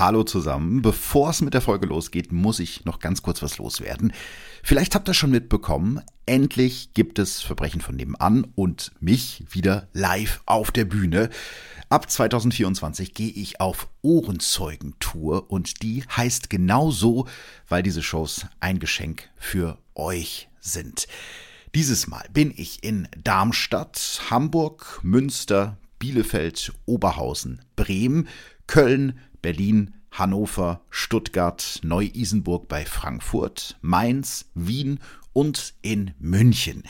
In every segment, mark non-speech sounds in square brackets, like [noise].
hallo zusammen. Bevor es mit der Folge losgeht, muss ich noch ganz kurz was loswerden. Vielleicht habt ihr schon mitbekommen, endlich gibt es Verbrechen von nebenan und mich wieder live auf der Bühne. Ab 2024 gehe ich auf Ohrenzeugentour und die heißt genau so, weil diese Shows ein Geschenk für euch sind. Dieses Mal bin ich in Darmstadt, Hamburg, Münster, Bielefeld, Oberhausen, Bremen, Köln, Berlin, Hannover, Stuttgart, Neu-Isenburg bei Frankfurt, Mainz, Wien und in München.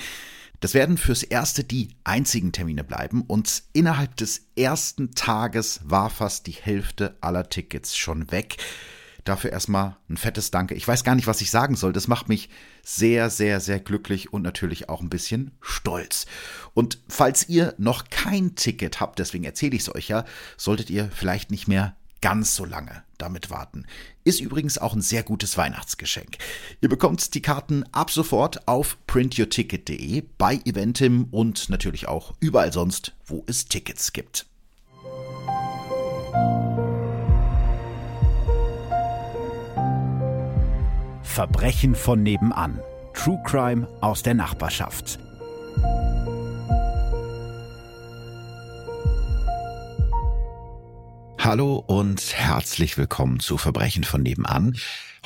Das werden fürs erste die einzigen Termine bleiben und innerhalb des ersten Tages war fast die Hälfte aller Tickets schon weg. Dafür erstmal ein fettes Danke. Ich weiß gar nicht, was ich sagen soll. Das macht mich sehr, sehr, sehr glücklich und natürlich auch ein bisschen stolz. Und falls ihr noch kein Ticket habt, deswegen erzähle ich es euch ja, solltet ihr vielleicht nicht mehr ganz so lange damit warten. Ist übrigens auch ein sehr gutes Weihnachtsgeschenk. Ihr bekommt die Karten ab sofort auf printyourticket.de, bei Eventim und natürlich auch überall sonst, wo es Tickets gibt. Verbrechen von nebenan. True Crime aus der Nachbarschaft. Hallo und herzlich willkommen zu Verbrechen von nebenan.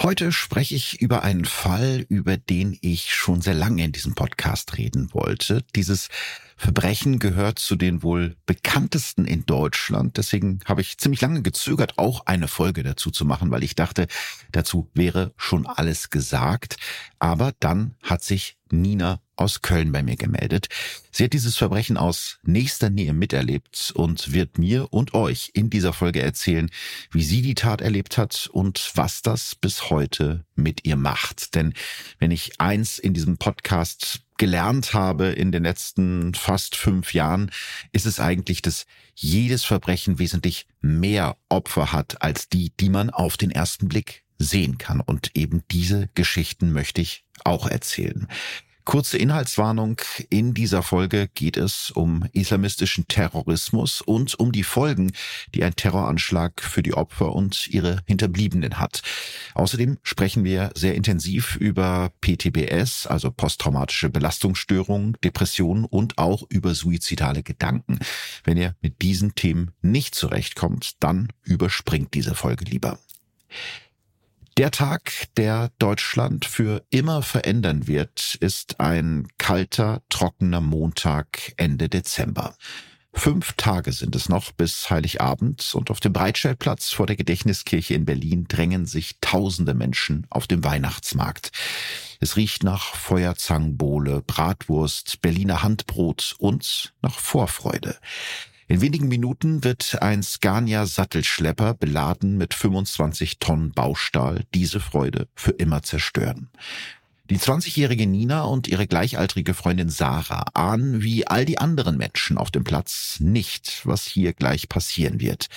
Heute spreche ich über einen Fall, über den ich schon sehr lange in diesem Podcast reden wollte. Dieses Verbrechen gehört zu den wohl bekanntesten in Deutschland. Deswegen habe ich ziemlich lange gezögert, auch eine Folge dazu zu machen, weil ich dachte, dazu wäre schon alles gesagt. Aber dann hat sich Nina aus Köln bei mir gemeldet. Sie hat dieses Verbrechen aus nächster Nähe miterlebt und wird mir und euch in dieser Folge erzählen, wie sie die Tat erlebt hat und was das bis heute mit ihr macht. Denn wenn ich eins in diesem Podcast gelernt habe in den letzten fast fünf Jahren, ist es eigentlich, dass jedes Verbrechen wesentlich mehr Opfer hat als die, die man auf den ersten Blick sehen kann. Und eben diese Geschichten möchte ich auch erzählen. Kurze Inhaltswarnung. In dieser Folge geht es um islamistischen Terrorismus und um die Folgen, die ein Terroranschlag für die Opfer und ihre Hinterbliebenen hat. Außerdem sprechen wir sehr intensiv über PTBS, also posttraumatische Belastungsstörungen, Depressionen und auch über suizidale Gedanken. Wenn ihr mit diesen Themen nicht zurechtkommt, dann überspringt diese Folge lieber. Der Tag, der Deutschland für immer verändern wird, ist ein kalter, trockener Montag Ende Dezember. Fünf Tage sind es noch bis Heiligabend und auf dem Breitscheidplatz vor der Gedächtniskirche in Berlin drängen sich tausende Menschen auf dem Weihnachtsmarkt. Es riecht nach Feuerzangenbowle, Bratwurst, Berliner Handbrot und nach Vorfreude. In wenigen Minuten wird ein Scania Sattelschlepper beladen mit 25 Tonnen Baustahl diese Freude für immer zerstören. Die 20-jährige Nina und ihre gleichaltrige Freundin Sarah ahnen wie all die anderen Menschen auf dem Platz nicht, was hier gleich passieren wird.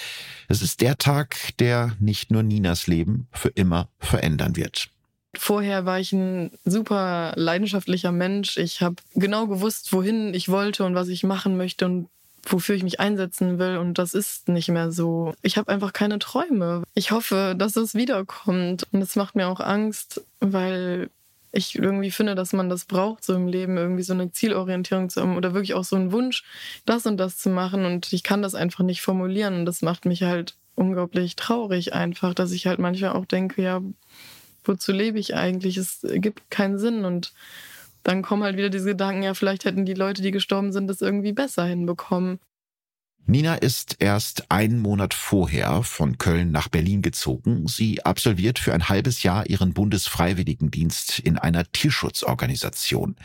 Es ist der Tag, der nicht nur Ninas Leben für immer verändern wird. Vorher war ich ein super leidenschaftlicher Mensch. Ich habe genau gewusst, wohin ich wollte und was ich machen möchte und wofür ich mich einsetzen will. Und das ist nicht mehr so. Ich habe einfach keine Träume. Ich hoffe, dass es wiederkommt. Und es macht mir auch Angst, weil ich irgendwie finde, dass man das braucht, so im Leben, irgendwie so eine Zielorientierung zu haben oder wirklich auch so einen Wunsch, das und das zu machen. Und ich kann das einfach nicht formulieren. Und das macht mich halt unglaublich traurig einfach, dass ich halt manchmal auch denke, ja, wozu lebe ich eigentlich? Es gibt keinen Sinn. Und dann kommen halt wieder diese Gedanken, ja, vielleicht hätten die Leute, die gestorben sind, das irgendwie besser hinbekommen. Nina ist erst einen Monat vorher von Köln nach Berlin gezogen. Sie absolviert für ein halbes Jahr ihren Bundesfreiwilligendienst in einer Tierschutzorganisation.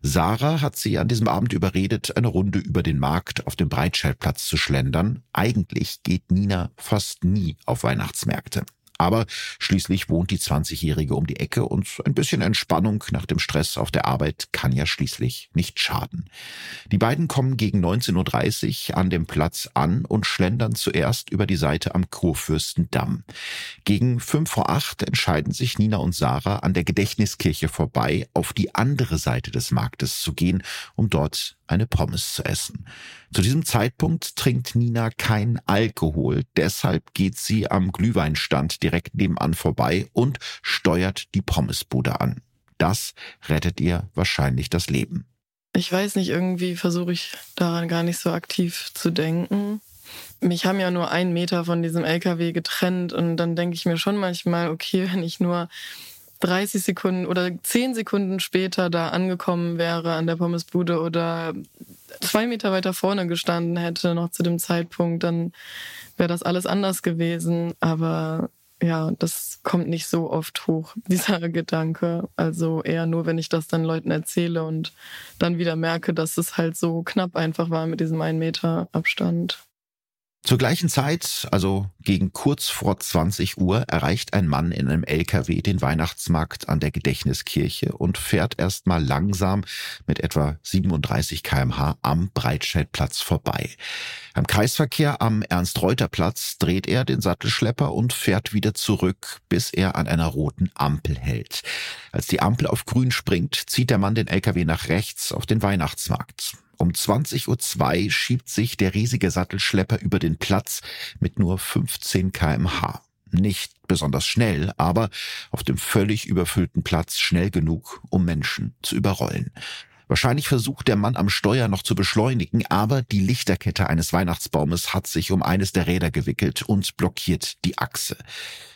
Sarah hat sie an diesem Abend überredet, eine Runde über den Markt auf dem Breitscheidplatz zu schlendern. Eigentlich geht Nina fast nie auf Weihnachtsmärkte. Aber schließlich wohnt die 20-Jährige um die Ecke und ein bisschen Entspannung nach dem Stress auf der Arbeit kann ja schließlich nicht schaden. Die beiden kommen gegen 19.30 Uhr an dem Platz an und schlendern zuerst über die Seite am Kurfürstendamm. Gegen fünf vor acht entscheiden sich Nina und Sarah an der Gedächtniskirche vorbei auf die andere Seite des Marktes zu gehen, um dort eine Pommes zu essen. Zu diesem Zeitpunkt trinkt Nina kein Alkohol, deshalb geht sie am Glühweinstand direkt nebenan vorbei und steuert die Pommesbude an. Das rettet ihr wahrscheinlich das Leben. Ich weiß nicht, irgendwie versuche ich daran gar nicht so aktiv zu denken. Mich haben ja nur einen Meter von diesem LKW getrennt und dann denke ich mir schon manchmal, okay, wenn ich nur 30 Sekunden oder 10 Sekunden später da angekommen wäre an der Pommesbude oder zwei Meter weiter vorne gestanden hätte, noch zu dem Zeitpunkt, dann wäre das alles anders gewesen. Aber ja, das kommt nicht so oft hoch, [laughs] dieser Gedanke. Also eher nur, wenn ich das dann Leuten erzähle und dann wieder merke, dass es halt so knapp einfach war mit diesem einen Meter Abstand. Zur gleichen Zeit, also gegen kurz vor 20 Uhr, erreicht ein Mann in einem LKW den Weihnachtsmarkt an der Gedächtniskirche und fährt erstmal langsam mit etwa 37 kmh am Breitscheidplatz vorbei. Am Kreisverkehr am Ernst-Reuter-Platz dreht er den Sattelschlepper und fährt wieder zurück, bis er an einer roten Ampel hält. Als die Ampel auf grün springt, zieht der Mann den LKW nach rechts auf den Weihnachtsmarkt. Um 20.02 Uhr schiebt sich der riesige Sattelschlepper über den Platz mit nur 15 kmh. Nicht besonders schnell, aber auf dem völlig überfüllten Platz schnell genug, um Menschen zu überrollen. Wahrscheinlich versucht der Mann am Steuer noch zu beschleunigen, aber die Lichterkette eines Weihnachtsbaumes hat sich um eines der Räder gewickelt und blockiert die Achse.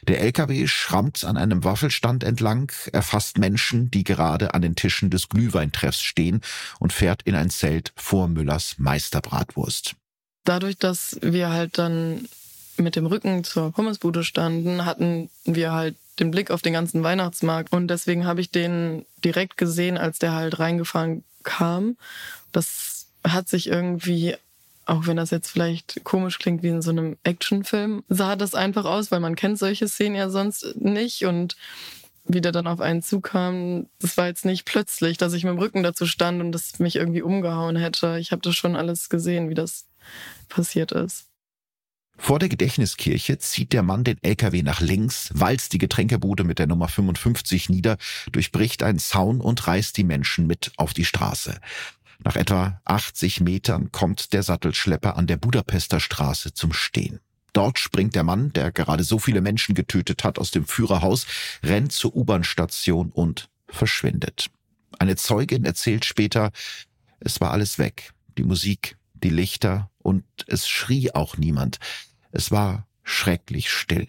Der LKW schrammt an einem Waffelstand entlang, erfasst Menschen, die gerade an den Tischen des Glühweintreffs stehen und fährt in ein Zelt vor Müllers Meisterbratwurst. Dadurch, dass wir halt dann mit dem Rücken zur Pommesbude standen, hatten wir halt den Blick auf den ganzen Weihnachtsmarkt. Und deswegen habe ich den direkt gesehen, als der halt reingefahren kam. Das hat sich irgendwie, auch wenn das jetzt vielleicht komisch klingt wie in so einem Actionfilm, sah das einfach aus, weil man kennt solche Szenen ja sonst nicht. Und wie der dann auf einen zukam, das war jetzt nicht plötzlich, dass ich mit dem Rücken dazu stand und das mich irgendwie umgehauen hätte. Ich habe das schon alles gesehen, wie das passiert ist. Vor der Gedächtniskirche zieht der Mann den LKW nach links, walzt die Getränkebude mit der Nummer 55 nieder, durchbricht einen Zaun und reißt die Menschen mit auf die Straße. Nach etwa 80 Metern kommt der Sattelschlepper an der Budapester Straße zum Stehen. Dort springt der Mann, der gerade so viele Menschen getötet hat, aus dem Führerhaus, rennt zur U-Bahn-Station und verschwindet. Eine Zeugin erzählt später, es war alles weg. Die Musik, die Lichter und es schrie auch niemand. Es war schrecklich still.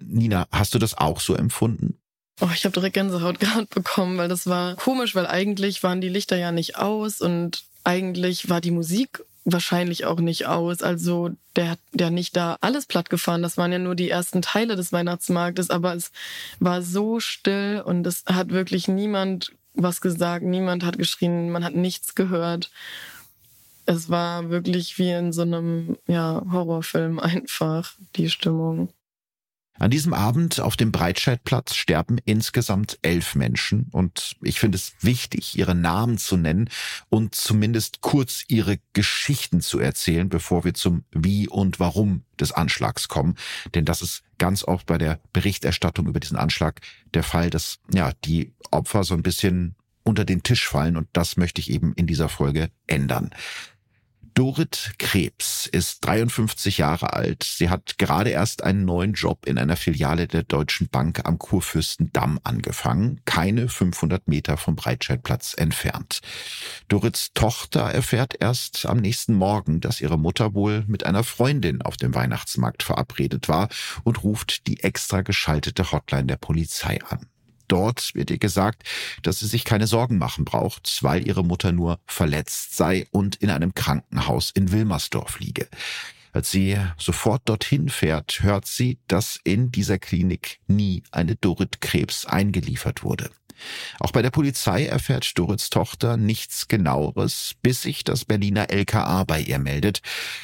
Nina, hast du das auch so empfunden? Oh, ich habe direkt Gänsehaut [laughs] gerade bekommen, weil das war komisch, weil eigentlich waren die Lichter ja nicht aus und eigentlich war die Musik wahrscheinlich auch nicht aus. Also der hat ja nicht da alles platt gefahren. Das waren ja nur die ersten Teile des Weihnachtsmarktes, aber es war so still und es hat wirklich niemand was gesagt, niemand hat geschrien, man hat nichts gehört es war wirklich wie in so einem ja, Horrorfilm einfach die Stimmung. An diesem Abend auf dem Breitscheidplatz sterben insgesamt elf Menschen und ich finde es wichtig, ihre Namen zu nennen und zumindest kurz ihre Geschichten zu erzählen, bevor wir zum Wie und Warum des Anschlags kommen. Denn das ist ganz oft bei der Berichterstattung über diesen Anschlag der Fall, dass ja die Opfer so ein bisschen unter den Tisch fallen und das möchte ich eben in dieser Folge ändern. Dorit Krebs ist 53 Jahre alt. Sie hat gerade erst einen neuen Job in einer Filiale der Deutschen Bank am Kurfürstendamm angefangen, keine 500 Meter vom Breitscheidplatz entfernt. Dorits Tochter erfährt erst am nächsten Morgen, dass ihre Mutter wohl mit einer Freundin auf dem Weihnachtsmarkt verabredet war und ruft die extra geschaltete Hotline der Polizei an. Dort wird ihr gesagt, dass sie sich keine Sorgen machen braucht, weil ihre Mutter nur verletzt sei und in einem Krankenhaus in Wilmersdorf liege. Als sie sofort dorthin fährt, hört sie, dass in dieser Klinik nie eine Dorit Krebs eingeliefert wurde. Auch bei der Polizei erfährt Dorits Tochter nichts genaueres, bis sich das Berliner LKA bei ihr meldet.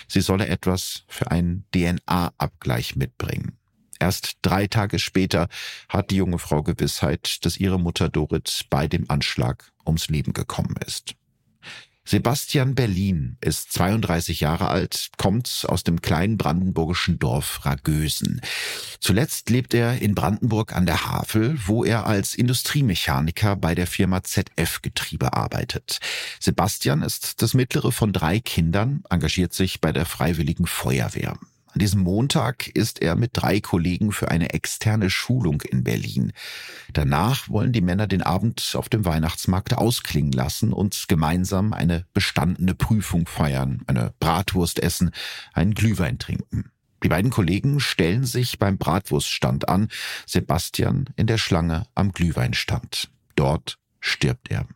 Sie solle etwas für einen DNA-Abgleich mitbringen. Erst drei Tage später hat die junge Frau Gewissheit, dass ihre Mutter Dorit bei dem Anschlag ums Leben gekommen ist. Sebastian Berlin ist 32 Jahre alt, kommt aus dem kleinen brandenburgischen Dorf Ragösen. Zuletzt lebt er in Brandenburg an der Havel, wo er als Industriemechaniker bei der Firma ZF Getriebe arbeitet. Sebastian ist das mittlere von drei Kindern, engagiert sich bei der Freiwilligen Feuerwehr. An diesem Montag ist er mit drei Kollegen für eine externe Schulung in Berlin. Danach wollen die Männer den Abend auf dem Weihnachtsmarkt ausklingen lassen und gemeinsam eine bestandene Prüfung feiern, eine Bratwurst essen, einen Glühwein trinken. Die beiden Kollegen stellen sich beim Bratwurststand an, Sebastian in der Schlange am Glühweinstand. Dort stirbt er.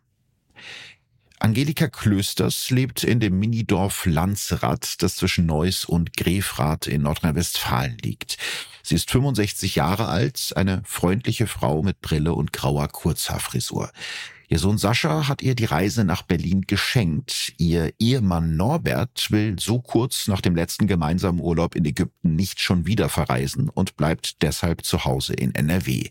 Angelika Klösters lebt in dem Minidorf Lanzerath, das zwischen Neuss und Grefrath in Nordrhein-Westfalen liegt. Sie ist 65 Jahre alt, eine freundliche Frau mit Brille und grauer Kurzhaarfrisur. Ihr Sohn Sascha hat ihr die Reise nach Berlin geschenkt. Ihr Ehemann Norbert will so kurz nach dem letzten gemeinsamen Urlaub in Ägypten nicht schon wieder verreisen und bleibt deshalb zu Hause in NRW.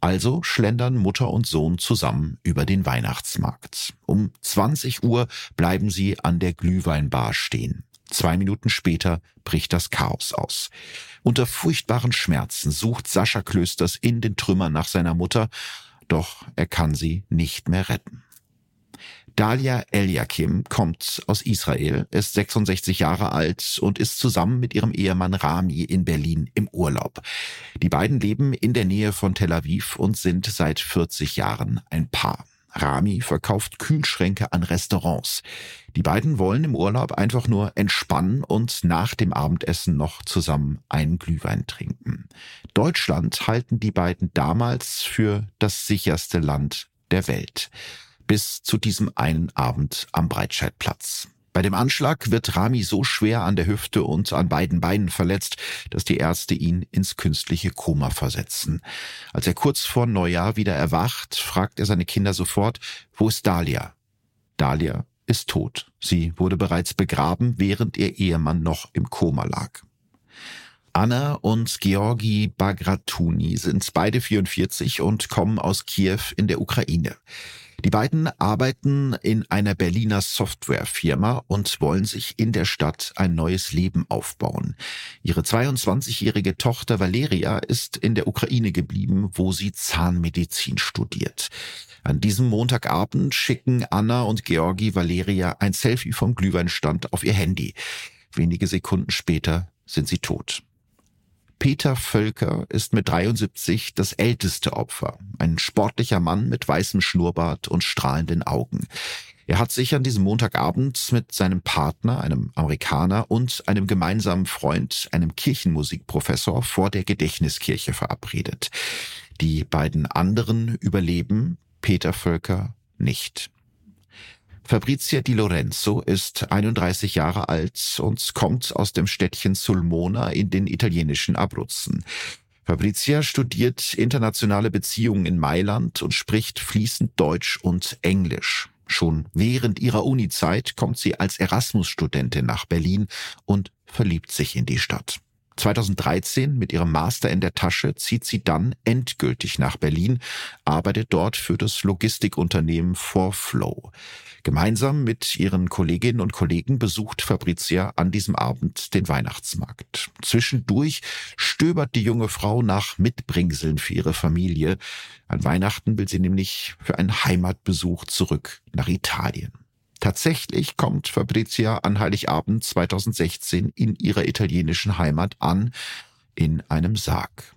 Also schlendern Mutter und Sohn zusammen über den Weihnachtsmarkt. Um 20 Uhr bleiben sie an der Glühweinbar stehen. Zwei Minuten später bricht das Chaos aus. Unter furchtbaren Schmerzen sucht Sascha Klösters in den Trümmern nach seiner Mutter, doch er kann sie nicht mehr retten. Dalia Eliakim kommt aus Israel, ist 66 Jahre alt und ist zusammen mit ihrem Ehemann Rami in Berlin im Urlaub. Die beiden leben in der Nähe von Tel Aviv und sind seit 40 Jahren ein Paar. Rami verkauft Kühlschränke an Restaurants. Die beiden wollen im Urlaub einfach nur entspannen und nach dem Abendessen noch zusammen einen Glühwein trinken. Deutschland halten die beiden damals für das sicherste Land der Welt bis zu diesem einen Abend am Breitscheidplatz. Bei dem Anschlag wird Rami so schwer an der Hüfte und an beiden Beinen verletzt, dass die Ärzte ihn ins künstliche Koma versetzen. Als er kurz vor Neujahr wieder erwacht, fragt er seine Kinder sofort, wo ist Dahlia? Dahlia ist tot. Sie wurde bereits begraben, während ihr Ehemann noch im Koma lag. Anna und Georgi Bagratuni sind beide 44 und kommen aus Kiew in der Ukraine. Die beiden arbeiten in einer Berliner Softwarefirma und wollen sich in der Stadt ein neues Leben aufbauen. Ihre 22-jährige Tochter Valeria ist in der Ukraine geblieben, wo sie Zahnmedizin studiert. An diesem Montagabend schicken Anna und Georgi Valeria ein Selfie vom Glühweinstand auf ihr Handy. Wenige Sekunden später sind sie tot. Peter Völker ist mit 73 das älteste Opfer. Ein sportlicher Mann mit weißem Schnurrbart und strahlenden Augen. Er hat sich an diesem Montagabend mit seinem Partner, einem Amerikaner und einem gemeinsamen Freund, einem Kirchenmusikprofessor, vor der Gedächtniskirche verabredet. Die beiden anderen überleben, Peter Völker nicht. Fabrizia Di Lorenzo ist 31 Jahre alt und kommt aus dem Städtchen Sulmona in den italienischen Abruzzen. Fabrizia studiert internationale Beziehungen in Mailand und spricht fließend Deutsch und Englisch. Schon während ihrer Unizeit kommt sie als Erasmus-Studentin nach Berlin und verliebt sich in die Stadt. 2013 mit ihrem Master in der Tasche zieht sie dann endgültig nach Berlin, arbeitet dort für das Logistikunternehmen 4Flow. Gemeinsam mit ihren Kolleginnen und Kollegen besucht Fabrizia an diesem Abend den Weihnachtsmarkt. Zwischendurch stöbert die junge Frau nach Mitbringseln für ihre Familie. An Weihnachten will sie nämlich für einen Heimatbesuch zurück nach Italien. Tatsächlich kommt Fabrizia an Heiligabend 2016 in ihrer italienischen Heimat an, in einem Sarg.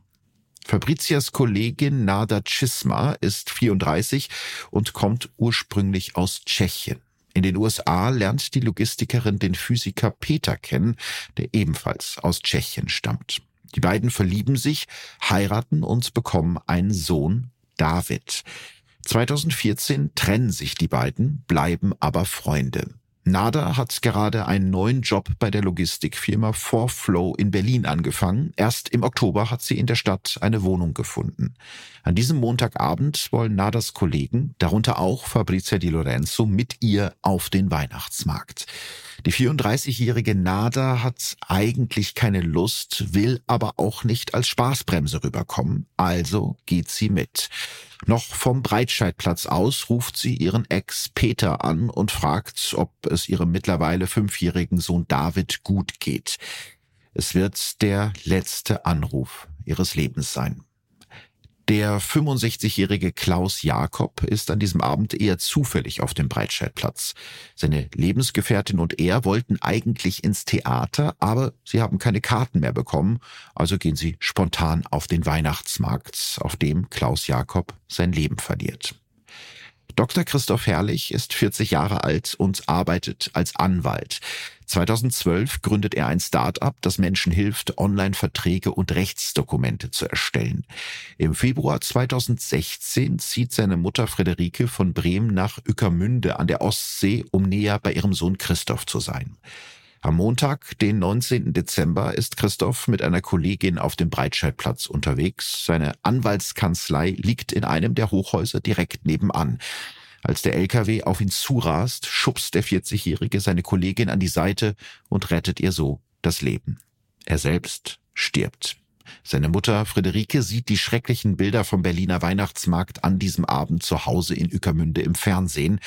Fabrizias Kollegin Nada Cisma ist 34 und kommt ursprünglich aus Tschechien. In den USA lernt die Logistikerin den Physiker Peter kennen, der ebenfalls aus Tschechien stammt. Die beiden verlieben sich, heiraten und bekommen einen Sohn, David. 2014 trennen sich die beiden, bleiben aber Freunde. Nada hat gerade einen neuen Job bei der Logistikfirma 4Flow in Berlin angefangen. Erst im Oktober hat sie in der Stadt eine Wohnung gefunden. An diesem Montagabend wollen Nadas Kollegen, darunter auch Fabrizia Di Lorenzo, mit ihr auf den Weihnachtsmarkt. Die 34-jährige Nada hat eigentlich keine Lust, will aber auch nicht als Spaßbremse rüberkommen, also geht sie mit. Noch vom Breitscheidplatz aus ruft sie ihren Ex Peter an und fragt, ob es ihrem mittlerweile fünfjährigen Sohn David gut geht. Es wird der letzte Anruf ihres Lebens sein. Der 65-jährige Klaus Jakob ist an diesem Abend eher zufällig auf dem Breitscheidplatz. Seine Lebensgefährtin und er wollten eigentlich ins Theater, aber sie haben keine Karten mehr bekommen, also gehen sie spontan auf den Weihnachtsmarkt, auf dem Klaus Jakob sein Leben verliert. Dr. Christoph Herrlich ist 40 Jahre alt und arbeitet als Anwalt. 2012 gründet er ein Start-up, das Menschen hilft, Online-Verträge und Rechtsdokumente zu erstellen. Im Februar 2016 zieht seine Mutter Friederike von Bremen nach Ückermünde an der Ostsee, um näher bei ihrem Sohn Christoph zu sein. Am Montag, den 19. Dezember, ist Christoph mit einer Kollegin auf dem Breitscheidplatz unterwegs. Seine Anwaltskanzlei liegt in einem der Hochhäuser direkt nebenan. Als der LKW auf ihn zurast, schubst der 40-Jährige seine Kollegin an die Seite und rettet ihr so das Leben. Er selbst stirbt. Seine Mutter Friederike sieht die schrecklichen Bilder vom Berliner Weihnachtsmarkt an diesem Abend zu Hause in Ückermünde im Fernsehen.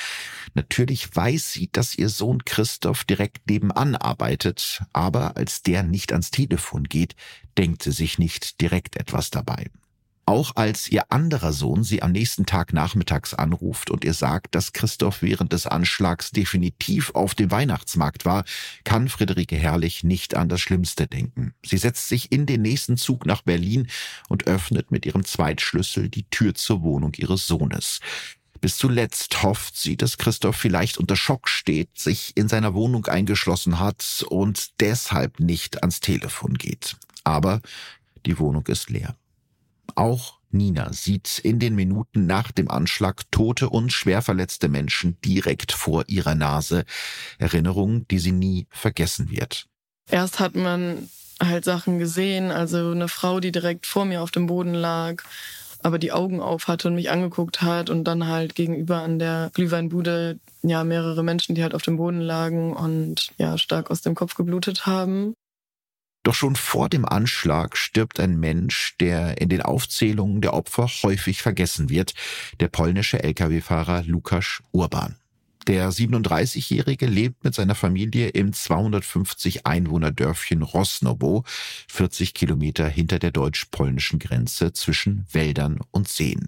Natürlich weiß sie, dass ihr Sohn Christoph direkt nebenan arbeitet, aber als der nicht ans Telefon geht, denkt sie sich nicht direkt etwas dabei. Auch als ihr anderer Sohn sie am nächsten Tag nachmittags anruft und ihr sagt, dass Christoph während des Anschlags definitiv auf dem Weihnachtsmarkt war, kann Friederike Herrlich nicht an das Schlimmste denken. Sie setzt sich in den nächsten Zug nach Berlin und öffnet mit ihrem Zweitschlüssel die Tür zur Wohnung ihres Sohnes. Bis zuletzt hofft sie, dass Christoph vielleicht unter Schock steht, sich in seiner Wohnung eingeschlossen hat und deshalb nicht ans Telefon geht. Aber die Wohnung ist leer. Auch Nina sieht in den Minuten nach dem Anschlag tote und schwer verletzte Menschen direkt vor ihrer Nase. Erinnerungen, die sie nie vergessen wird. Erst hat man halt Sachen gesehen, also eine Frau, die direkt vor mir auf dem Boden lag, aber die Augen auf hatte und mich angeguckt hat und dann halt gegenüber an der Glühweinbude ja mehrere Menschen, die halt auf dem Boden lagen und ja stark aus dem Kopf geblutet haben. Doch schon vor dem Anschlag stirbt ein Mensch, der in den Aufzählungen der Opfer häufig vergessen wird, der polnische Lkw-Fahrer Lukasz Urban. Der 37-Jährige lebt mit seiner Familie im 250 Einwohner-Dörfchen Rosnobo, 40 Kilometer hinter der deutsch-polnischen Grenze zwischen Wäldern und Seen.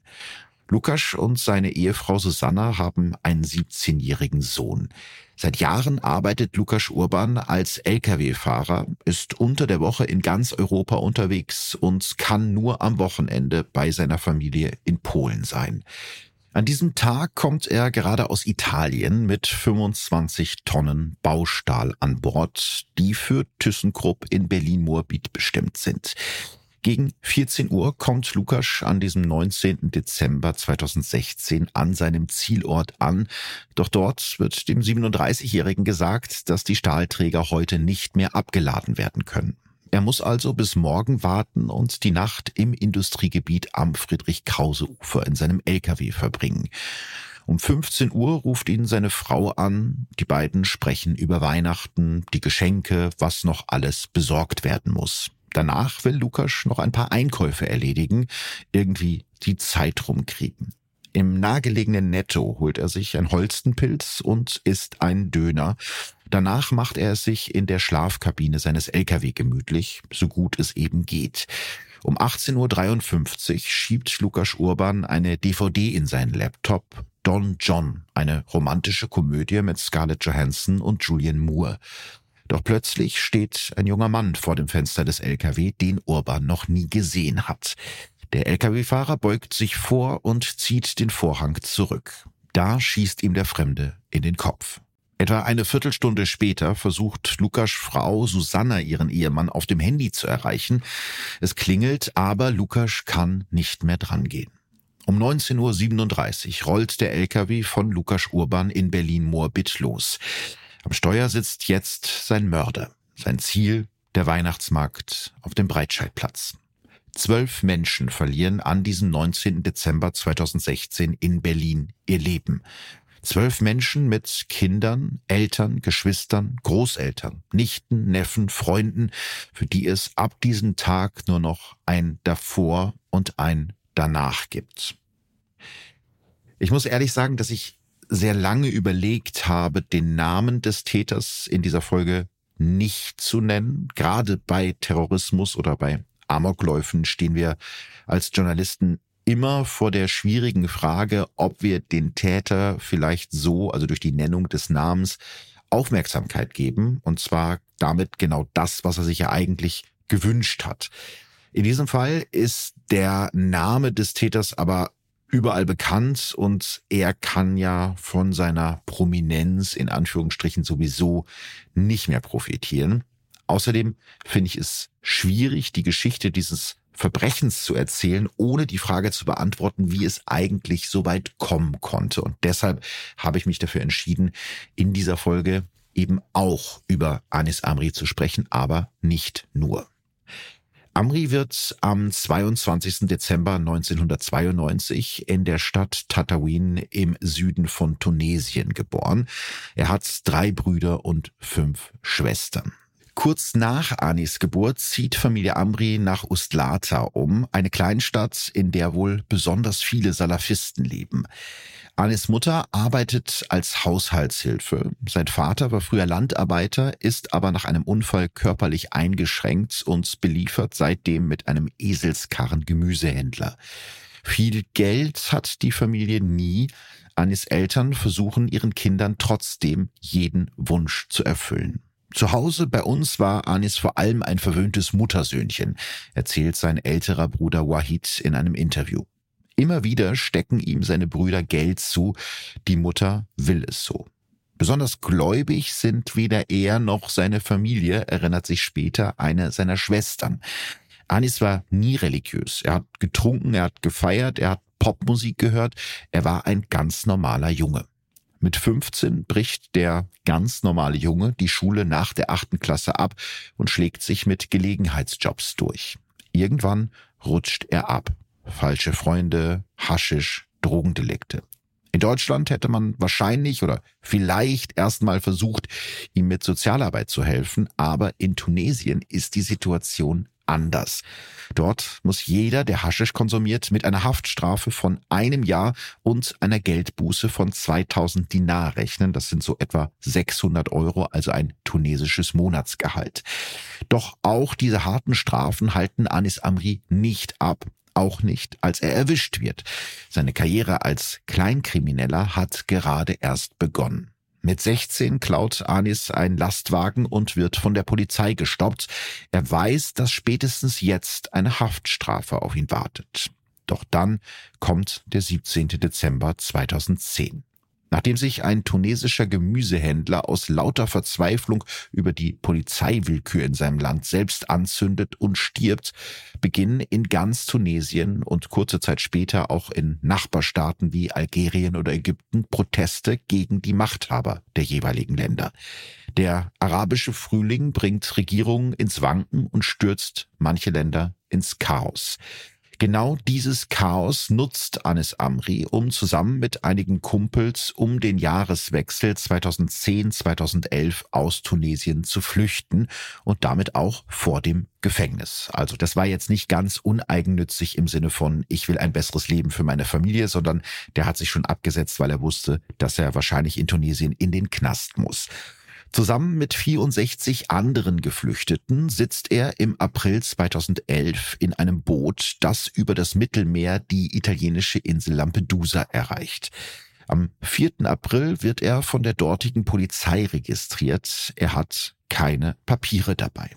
Lukas und seine Ehefrau Susanna haben einen 17-jährigen Sohn. Seit Jahren arbeitet Lukas Urban als Lkw-Fahrer, ist unter der Woche in ganz Europa unterwegs und kann nur am Wochenende bei seiner Familie in Polen sein. An diesem Tag kommt er gerade aus Italien mit 25 Tonnen Baustahl an Bord, die für ThyssenKrupp in Berlin-Moabit bestimmt sind. Gegen 14 Uhr kommt Lukas an diesem 19. Dezember 2016 an seinem Zielort an. Doch dort wird dem 37-Jährigen gesagt, dass die Stahlträger heute nicht mehr abgeladen werden können. Er muss also bis morgen warten und die Nacht im Industriegebiet am Friedrich-Krause-Ufer in seinem LKW verbringen. Um 15 Uhr ruft ihn seine Frau an. Die beiden sprechen über Weihnachten, die Geschenke, was noch alles besorgt werden muss. Danach will Lukas noch ein paar Einkäufe erledigen, irgendwie die Zeit rumkriegen. Im nahegelegenen Netto holt er sich ein Holstenpilz und isst einen Döner. Danach macht er es sich in der Schlafkabine seines LKW gemütlich, so gut es eben geht. Um 18.53 Uhr schiebt Lukas Urban eine DVD in seinen Laptop. Don John, eine romantische Komödie mit Scarlett Johansson und Julian Moore. Doch plötzlich steht ein junger Mann vor dem Fenster des LKW, den Urban noch nie gesehen hat. Der LKW-Fahrer beugt sich vor und zieht den Vorhang zurück. Da schießt ihm der Fremde in den Kopf. Etwa eine Viertelstunde später versucht Lukas Frau Susanna ihren Ehemann auf dem Handy zu erreichen. Es klingelt, aber Lukas kann nicht mehr drangehen. Um 19.37 Uhr rollt der LKW von Lukas Urban in Berlin-Moorbit los. Am Steuer sitzt jetzt sein Mörder. Sein Ziel der Weihnachtsmarkt auf dem Breitscheidplatz. Zwölf Menschen verlieren an diesem 19. Dezember 2016 in Berlin ihr Leben. Zwölf Menschen mit Kindern, Eltern, Geschwistern, Großeltern, Nichten, Neffen, Freunden, für die es ab diesem Tag nur noch ein davor und ein danach gibt. Ich muss ehrlich sagen, dass ich sehr lange überlegt habe, den Namen des Täters in dieser Folge nicht zu nennen. Gerade bei Terrorismus oder bei Amokläufen stehen wir als Journalisten immer vor der schwierigen Frage, ob wir den Täter vielleicht so, also durch die Nennung des Namens, Aufmerksamkeit geben. Und zwar damit genau das, was er sich ja eigentlich gewünscht hat. In diesem Fall ist der Name des Täters aber überall bekannt und er kann ja von seiner Prominenz in Anführungsstrichen sowieso nicht mehr profitieren. Außerdem finde ich es schwierig, die Geschichte dieses Verbrechens zu erzählen, ohne die Frage zu beantworten, wie es eigentlich so weit kommen konnte. Und deshalb habe ich mich dafür entschieden, in dieser Folge eben auch über Anis Amri zu sprechen, aber nicht nur. Amri wird am 22. Dezember 1992 in der Stadt Tatawin im Süden von Tunesien geboren. Er hat drei Brüder und fünf Schwestern. Kurz nach Anis Geburt zieht Familie Amri nach Ustlata um, eine Kleinstadt, in der wohl besonders viele Salafisten leben. Anis Mutter arbeitet als Haushaltshilfe. Sein Vater war früher Landarbeiter, ist aber nach einem Unfall körperlich eingeschränkt und beliefert seitdem mit einem Eselskarren Gemüsehändler. Viel Geld hat die Familie nie. Anis Eltern versuchen ihren Kindern trotzdem jeden Wunsch zu erfüllen. Zu Hause bei uns war Anis vor allem ein verwöhntes Muttersöhnchen, erzählt sein älterer Bruder Wahid in einem Interview. Immer wieder stecken ihm seine Brüder Geld zu, die Mutter will es so. Besonders gläubig sind weder er noch seine Familie, erinnert sich später eine seiner Schwestern. Anis war nie religiös. Er hat getrunken, er hat gefeiert, er hat Popmusik gehört, er war ein ganz normaler Junge. Mit 15 bricht der ganz normale Junge die Schule nach der achten Klasse ab und schlägt sich mit Gelegenheitsjobs durch. Irgendwann rutscht er ab. Falsche Freunde, Haschisch, Drogendelikte. In Deutschland hätte man wahrscheinlich oder vielleicht erstmal versucht, ihm mit Sozialarbeit zu helfen, aber in Tunesien ist die Situation anders. Dort muss jeder, der Haschisch konsumiert, mit einer Haftstrafe von einem Jahr und einer Geldbuße von 2000 Dinar rechnen. Das sind so etwa 600 Euro, also ein tunesisches Monatsgehalt. Doch auch diese harten Strafen halten Anis Amri nicht ab auch nicht, als er erwischt wird. Seine Karriere als Kleinkrimineller hat gerade erst begonnen. Mit 16 klaut Anis ein Lastwagen und wird von der Polizei gestoppt. Er weiß, dass spätestens jetzt eine Haftstrafe auf ihn wartet. Doch dann kommt der 17. Dezember 2010. Nachdem sich ein tunesischer Gemüsehändler aus lauter Verzweiflung über die Polizeiwillkür in seinem Land selbst anzündet und stirbt, beginnen in ganz Tunesien und kurze Zeit später auch in Nachbarstaaten wie Algerien oder Ägypten Proteste gegen die Machthaber der jeweiligen Länder. Der arabische Frühling bringt Regierungen ins Wanken und stürzt manche Länder ins Chaos. Genau dieses Chaos nutzt Anis Amri, um zusammen mit einigen Kumpels um den Jahreswechsel 2010-2011 aus Tunesien zu flüchten und damit auch vor dem Gefängnis. Also das war jetzt nicht ganz uneigennützig im Sinne von, ich will ein besseres Leben für meine Familie, sondern der hat sich schon abgesetzt, weil er wusste, dass er wahrscheinlich in Tunesien in den Knast muss. Zusammen mit 64 anderen Geflüchteten sitzt er im April 2011 in einem Boot, das über das Mittelmeer die italienische Insel Lampedusa erreicht. Am 4. April wird er von der dortigen Polizei registriert. Er hat keine Papiere dabei.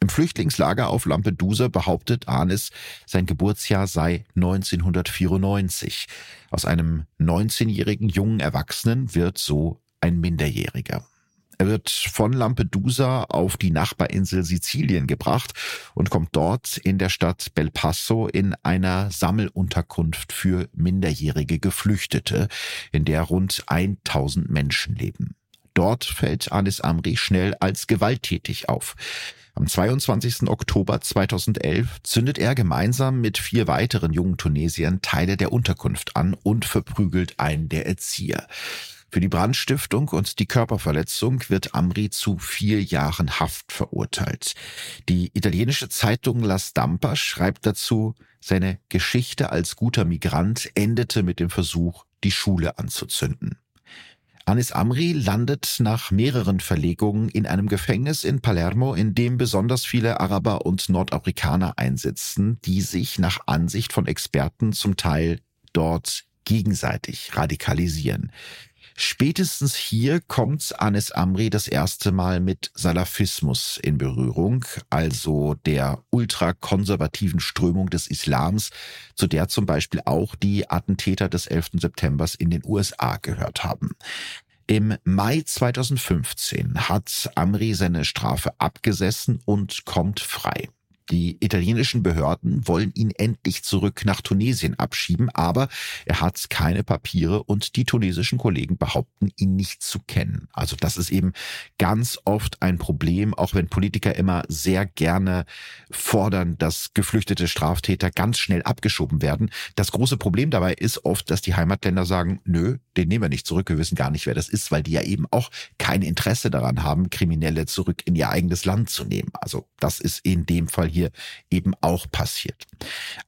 Im Flüchtlingslager auf Lampedusa behauptet Anis, sein Geburtsjahr sei 1994. Aus einem 19-jährigen jungen Erwachsenen wird so ein Minderjähriger. Er wird von Lampedusa auf die Nachbarinsel Sizilien gebracht und kommt dort in der Stadt Belpasso in einer Sammelunterkunft für minderjährige Geflüchtete, in der rund 1000 Menschen leben. Dort fällt Anis Amri schnell als gewalttätig auf. Am 22. Oktober 2011 zündet er gemeinsam mit vier weiteren jungen Tunesiern Teile der Unterkunft an und verprügelt einen der Erzieher. Für die Brandstiftung und die Körperverletzung wird Amri zu vier Jahren Haft verurteilt. Die italienische Zeitung La Stampa schreibt dazu, seine Geschichte als guter Migrant endete mit dem Versuch, die Schule anzuzünden. Anis Amri landet nach mehreren Verlegungen in einem Gefängnis in Palermo, in dem besonders viele Araber und Nordafrikaner einsitzen, die sich nach Ansicht von Experten zum Teil dort gegenseitig radikalisieren. Spätestens hier kommt Anis Amri das erste Mal mit Salafismus in Berührung, also der ultrakonservativen Strömung des Islams, zu der zum Beispiel auch die Attentäter des 11. September in den USA gehört haben. Im Mai 2015 hat Amri seine Strafe abgesessen und kommt frei. Die italienischen Behörden wollen ihn endlich zurück nach Tunesien abschieben, aber er hat keine Papiere und die tunesischen Kollegen behaupten, ihn nicht zu kennen. Also das ist eben ganz oft ein Problem, auch wenn Politiker immer sehr gerne fordern, dass geflüchtete Straftäter ganz schnell abgeschoben werden. Das große Problem dabei ist oft, dass die Heimatländer sagen, nö, den nehmen wir nicht zurück, wir wissen gar nicht, wer das ist, weil die ja eben auch kein Interesse daran haben, Kriminelle zurück in ihr eigenes Land zu nehmen. Also das ist in dem Fall hier eben auch passiert.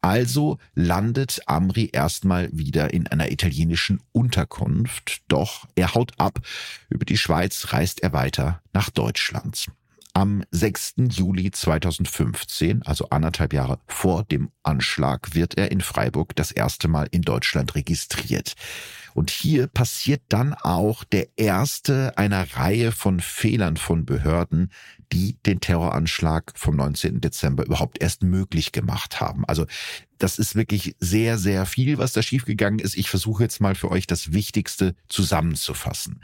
Also landet Amri erstmal wieder in einer italienischen Unterkunft, doch er haut ab. Über die Schweiz reist er weiter nach Deutschland. Am 6. Juli 2015, also anderthalb Jahre vor dem Anschlag, wird er in Freiburg das erste Mal in Deutschland registriert. Und hier passiert dann auch der erste einer Reihe von Fehlern von Behörden, die den Terroranschlag vom 19. Dezember überhaupt erst möglich gemacht haben. Also das ist wirklich sehr, sehr viel, was da schiefgegangen ist. Ich versuche jetzt mal für euch das Wichtigste zusammenzufassen.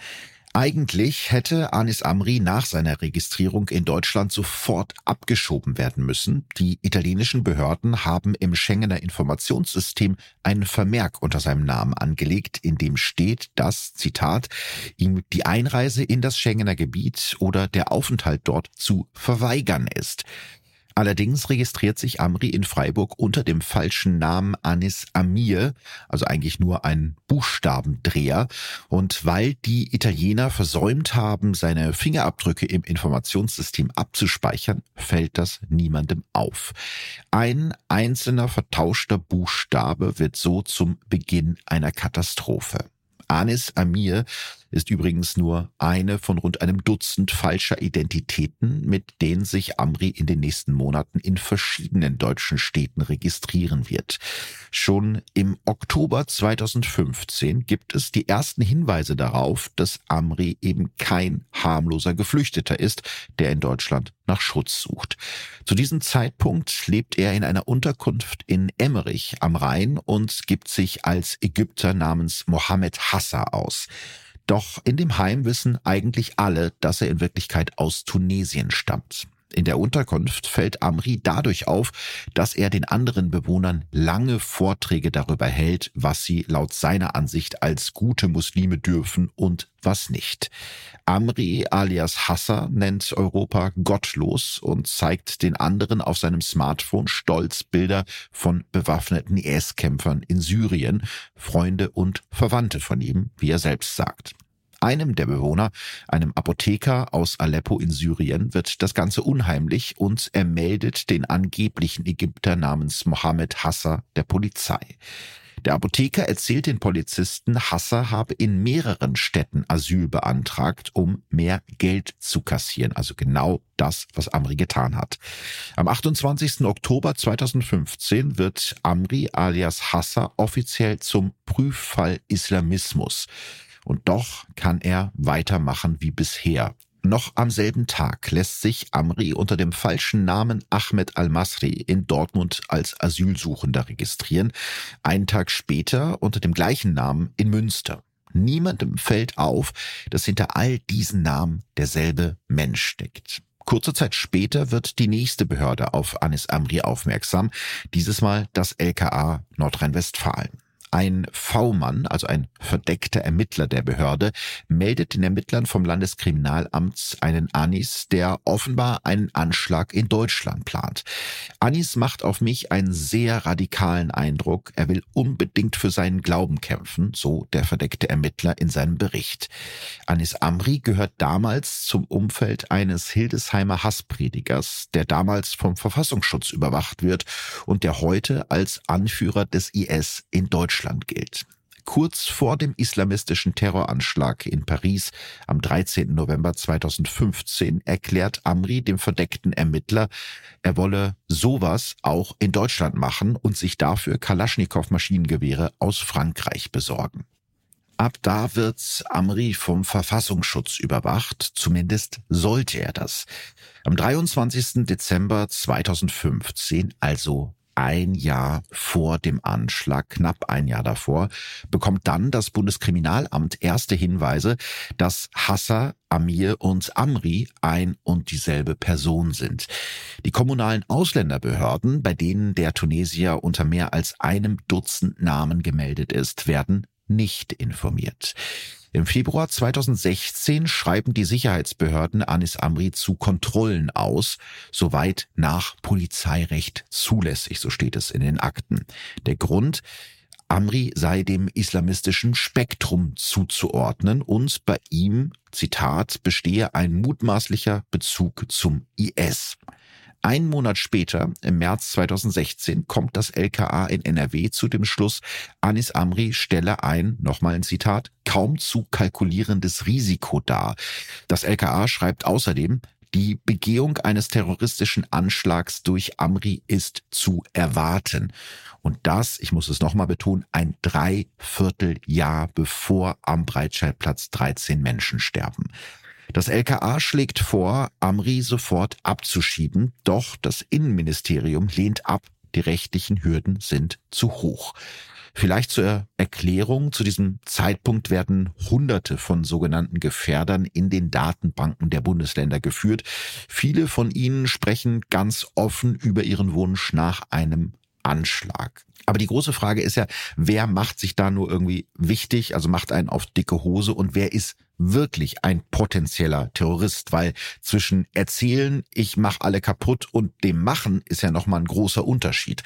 Eigentlich hätte Anis Amri nach seiner Registrierung in Deutschland sofort abgeschoben werden müssen. Die italienischen Behörden haben im Schengener Informationssystem einen Vermerk unter seinem Namen angelegt, in dem steht, dass, Zitat, ihm die Einreise in das Schengener Gebiet oder der Aufenthalt dort zu verweigern ist. Allerdings registriert sich Amri in Freiburg unter dem falschen Namen Anis Amir, also eigentlich nur ein Buchstabendreher. Und weil die Italiener versäumt haben, seine Fingerabdrücke im Informationssystem abzuspeichern, fällt das niemandem auf. Ein einzelner vertauschter Buchstabe wird so zum Beginn einer Katastrophe. Anis Amir ist übrigens nur eine von rund einem Dutzend falscher Identitäten, mit denen sich Amri in den nächsten Monaten in verschiedenen deutschen Städten registrieren wird. Schon im Oktober 2015 gibt es die ersten Hinweise darauf, dass Amri eben kein harmloser Geflüchteter ist, der in Deutschland nach Schutz sucht. Zu diesem Zeitpunkt lebt er in einer Unterkunft in Emmerich am Rhein und gibt sich als Ägypter namens Mohammed Hassa aus. Doch in dem Heim wissen eigentlich alle, dass er in Wirklichkeit aus Tunesien stammt. In der Unterkunft fällt Amri dadurch auf, dass er den anderen Bewohnern lange Vorträge darüber hält, was sie laut seiner Ansicht als gute Muslime dürfen und was nicht. Amri alias Hassa nennt Europa gottlos und zeigt den anderen auf seinem Smartphone stolz Bilder von bewaffneten IS-Kämpfern in Syrien, Freunde und Verwandte von ihm, wie er selbst sagt. Einem der Bewohner, einem Apotheker aus Aleppo in Syrien, wird das Ganze unheimlich und er meldet den angeblichen Ägypter namens Mohammed Hassa der Polizei. Der Apotheker erzählt den Polizisten, Hassa habe in mehreren Städten Asyl beantragt, um mehr Geld zu kassieren. Also genau das, was Amri getan hat. Am 28. Oktober 2015 wird Amri alias Hassa offiziell zum Prüffall Islamismus. Und doch kann er weitermachen wie bisher. Noch am selben Tag lässt sich Amri unter dem falschen Namen Ahmed Al-Masri in Dortmund als Asylsuchender registrieren, einen Tag später unter dem gleichen Namen in Münster. Niemandem fällt auf, dass hinter all diesen Namen derselbe Mensch steckt. Kurze Zeit später wird die nächste Behörde auf Anis Amri aufmerksam, dieses Mal das LKA Nordrhein-Westfalen. Ein V-Mann, also ein verdeckter Ermittler der Behörde, meldet den Ermittlern vom Landeskriminalamt einen Anis, der offenbar einen Anschlag in Deutschland plant. Anis macht auf mich einen sehr radikalen Eindruck. Er will unbedingt für seinen Glauben kämpfen, so der verdeckte Ermittler in seinem Bericht. Anis Amri gehört damals zum Umfeld eines Hildesheimer Hasspredigers, der damals vom Verfassungsschutz überwacht wird und der heute als Anführer des IS in Deutschland Deutschland gilt. Kurz vor dem islamistischen Terroranschlag in Paris am 13. November 2015 erklärt Amri dem verdeckten Ermittler, er wolle sowas auch in Deutschland machen und sich dafür Kalaschnikow-Maschinengewehre aus Frankreich besorgen. Ab da wird Amri vom Verfassungsschutz überwacht, zumindest sollte er das. Am 23. Dezember 2015, also ein Jahr vor dem Anschlag, knapp ein Jahr davor, bekommt dann das Bundeskriminalamt erste Hinweise, dass Hassa, Amir und Amri ein und dieselbe Person sind. Die kommunalen Ausländerbehörden, bei denen der Tunesier unter mehr als einem Dutzend Namen gemeldet ist, werden nicht informiert. Im Februar 2016 schreiben die Sicherheitsbehörden Anis Amri zu Kontrollen aus, soweit nach Polizeirecht zulässig, so steht es in den Akten. Der Grund, Amri sei dem islamistischen Spektrum zuzuordnen und bei ihm, Zitat, bestehe ein mutmaßlicher Bezug zum IS. Ein Monat später, im März 2016, kommt das LKA in NRW zu dem Schluss, Anis Amri stelle ein, nochmal ein Zitat, kaum zu kalkulierendes Risiko dar. Das LKA schreibt außerdem, die Begehung eines terroristischen Anschlags durch Amri ist zu erwarten. Und das, ich muss es nochmal betonen, ein Dreivierteljahr bevor am Breitscheidplatz 13 Menschen sterben. Das LKA schlägt vor, Amri sofort abzuschieben, doch das Innenministerium lehnt ab, die rechtlichen Hürden sind zu hoch. Vielleicht zur Erklärung, zu diesem Zeitpunkt werden Hunderte von sogenannten Gefährdern in den Datenbanken der Bundesländer geführt. Viele von ihnen sprechen ganz offen über ihren Wunsch nach einem Anschlag. Aber die große Frage ist ja, wer macht sich da nur irgendwie wichtig, also macht einen auf dicke Hose und wer ist wirklich ein potenzieller Terrorist, weil zwischen erzählen, ich mache alle kaputt und dem machen ist ja nochmal ein großer Unterschied.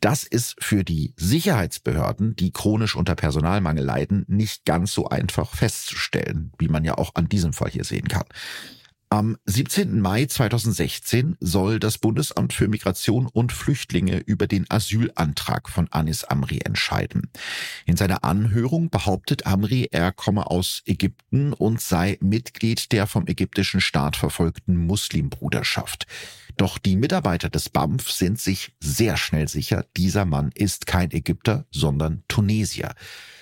Das ist für die Sicherheitsbehörden, die chronisch unter Personalmangel leiden, nicht ganz so einfach festzustellen, wie man ja auch an diesem Fall hier sehen kann. Am 17. Mai 2016 soll das Bundesamt für Migration und Flüchtlinge über den Asylantrag von Anis Amri entscheiden. In seiner Anhörung behauptet Amri, er komme aus Ägypten und sei Mitglied der vom ägyptischen Staat verfolgten Muslimbruderschaft. Doch die Mitarbeiter des BAMF sind sich sehr schnell sicher, dieser Mann ist kein Ägypter, sondern Tunesier.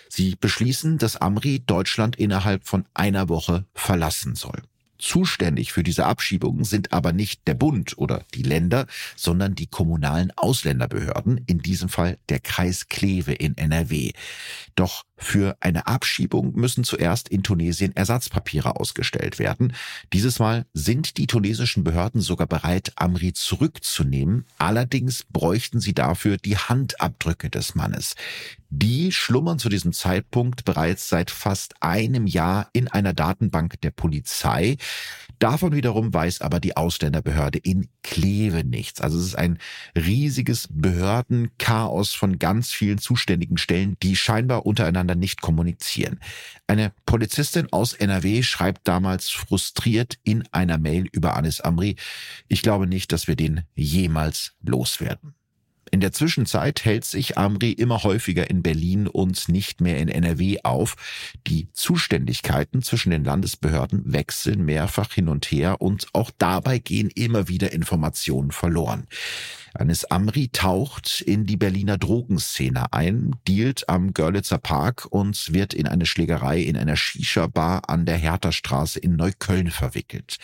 Sie beschließen, dass Amri Deutschland innerhalb von einer Woche verlassen soll. Zuständig für diese Abschiebungen sind aber nicht der Bund oder die Länder, sondern die kommunalen Ausländerbehörden, in diesem Fall der Kreis Kleve in NRW. Doch für eine Abschiebung müssen zuerst in Tunesien Ersatzpapiere ausgestellt werden. Dieses Mal sind die tunesischen Behörden sogar bereit, Amri zurückzunehmen. Allerdings bräuchten sie dafür die Handabdrücke des Mannes. Die schlummern zu diesem Zeitpunkt bereits seit fast einem Jahr in einer Datenbank der Polizei. Davon wiederum weiß aber die Ausländerbehörde in Kleve nichts. Also es ist ein riesiges Behördenchaos von ganz vielen zuständigen Stellen, die scheinbar untereinander nicht kommunizieren. Eine Polizistin aus NRW schreibt damals frustriert in einer Mail über Anis Amri, ich glaube nicht, dass wir den jemals loswerden. In der Zwischenzeit hält sich Amri immer häufiger in Berlin und nicht mehr in NRW auf. Die Zuständigkeiten zwischen den Landesbehörden wechseln mehrfach hin und her und auch dabei gehen immer wieder Informationen verloren. Anis Amri taucht in die Berliner Drogenszene ein, dealt am Görlitzer Park und wird in eine Schlägerei in einer Shisha-Bar an der Hertha-Straße in Neukölln verwickelt.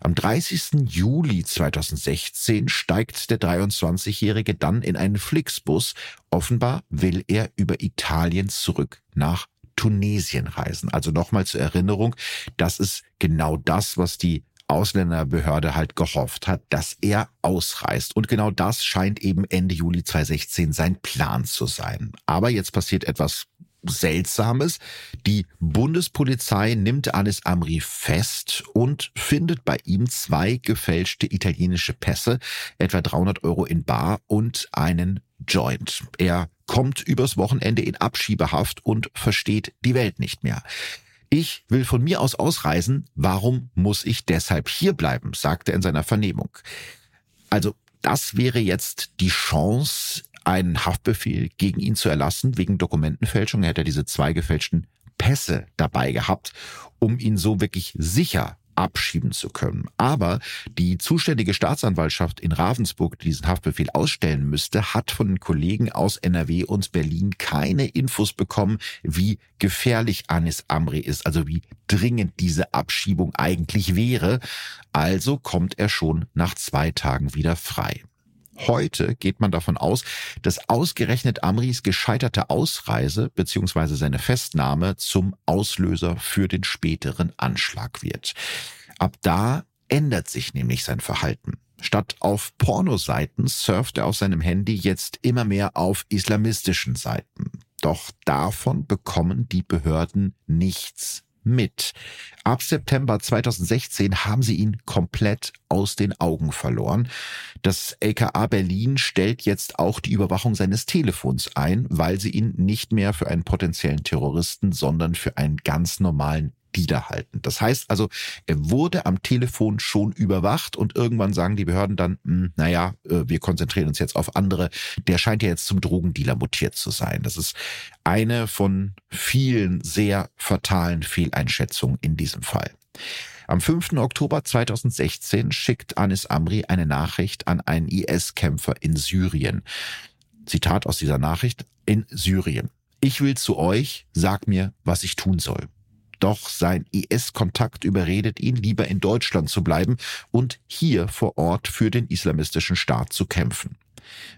Am 30. Juli 2016 steigt der 23-Jährige dann in einen Flixbus. Offenbar will er über Italien zurück nach Tunesien reisen. Also nochmal zur Erinnerung, das ist genau das, was die Ausländerbehörde halt gehofft hat, dass er ausreist. Und genau das scheint eben Ende Juli 2016 sein Plan zu sein. Aber jetzt passiert etwas Seltsames. Die Bundespolizei nimmt Anis Amri fest und findet bei ihm zwei gefälschte italienische Pässe, etwa 300 Euro in Bar und einen Joint. Er kommt übers Wochenende in Abschiebehaft und versteht die Welt nicht mehr. Ich will von mir aus ausreisen, warum muss ich deshalb hier bleiben, sagte er in seiner Vernehmung. Also das wäre jetzt die Chance, einen Haftbefehl gegen ihn zu erlassen wegen Dokumentenfälschung. Er hätte diese zwei gefälschten Pässe dabei gehabt, um ihn so wirklich sicher abschieben zu können. Aber die zuständige Staatsanwaltschaft in Ravensburg, die diesen Haftbefehl ausstellen müsste, hat von den Kollegen aus NRW und Berlin keine Infos bekommen, wie gefährlich Anis Amri ist, also wie dringend diese Abschiebung eigentlich wäre. Also kommt er schon nach zwei Tagen wieder frei. Heute geht man davon aus, dass ausgerechnet Amris gescheiterte Ausreise bzw. seine Festnahme zum Auslöser für den späteren Anschlag wird. Ab da ändert sich nämlich sein Verhalten. Statt auf Pornoseiten surft er auf seinem Handy jetzt immer mehr auf islamistischen Seiten. Doch davon bekommen die Behörden nichts mit. Ab September 2016 haben sie ihn komplett aus den Augen verloren. Das LKA Berlin stellt jetzt auch die Überwachung seines Telefons ein, weil sie ihn nicht mehr für einen potenziellen Terroristen, sondern für einen ganz normalen widerhalten. Das heißt also, er wurde am Telefon schon überwacht und irgendwann sagen die Behörden dann, hm, naja, äh, wir konzentrieren uns jetzt auf andere. Der scheint ja jetzt zum Drogendealer mutiert zu sein. Das ist eine von vielen sehr fatalen Fehleinschätzungen in diesem Fall. Am 5. Oktober 2016 schickt Anis Amri eine Nachricht an einen IS-Kämpfer in Syrien. Zitat aus dieser Nachricht in Syrien. Ich will zu euch, sag mir, was ich tun soll. Doch sein IS-Kontakt überredet ihn, lieber in Deutschland zu bleiben und hier vor Ort für den islamistischen Staat zu kämpfen.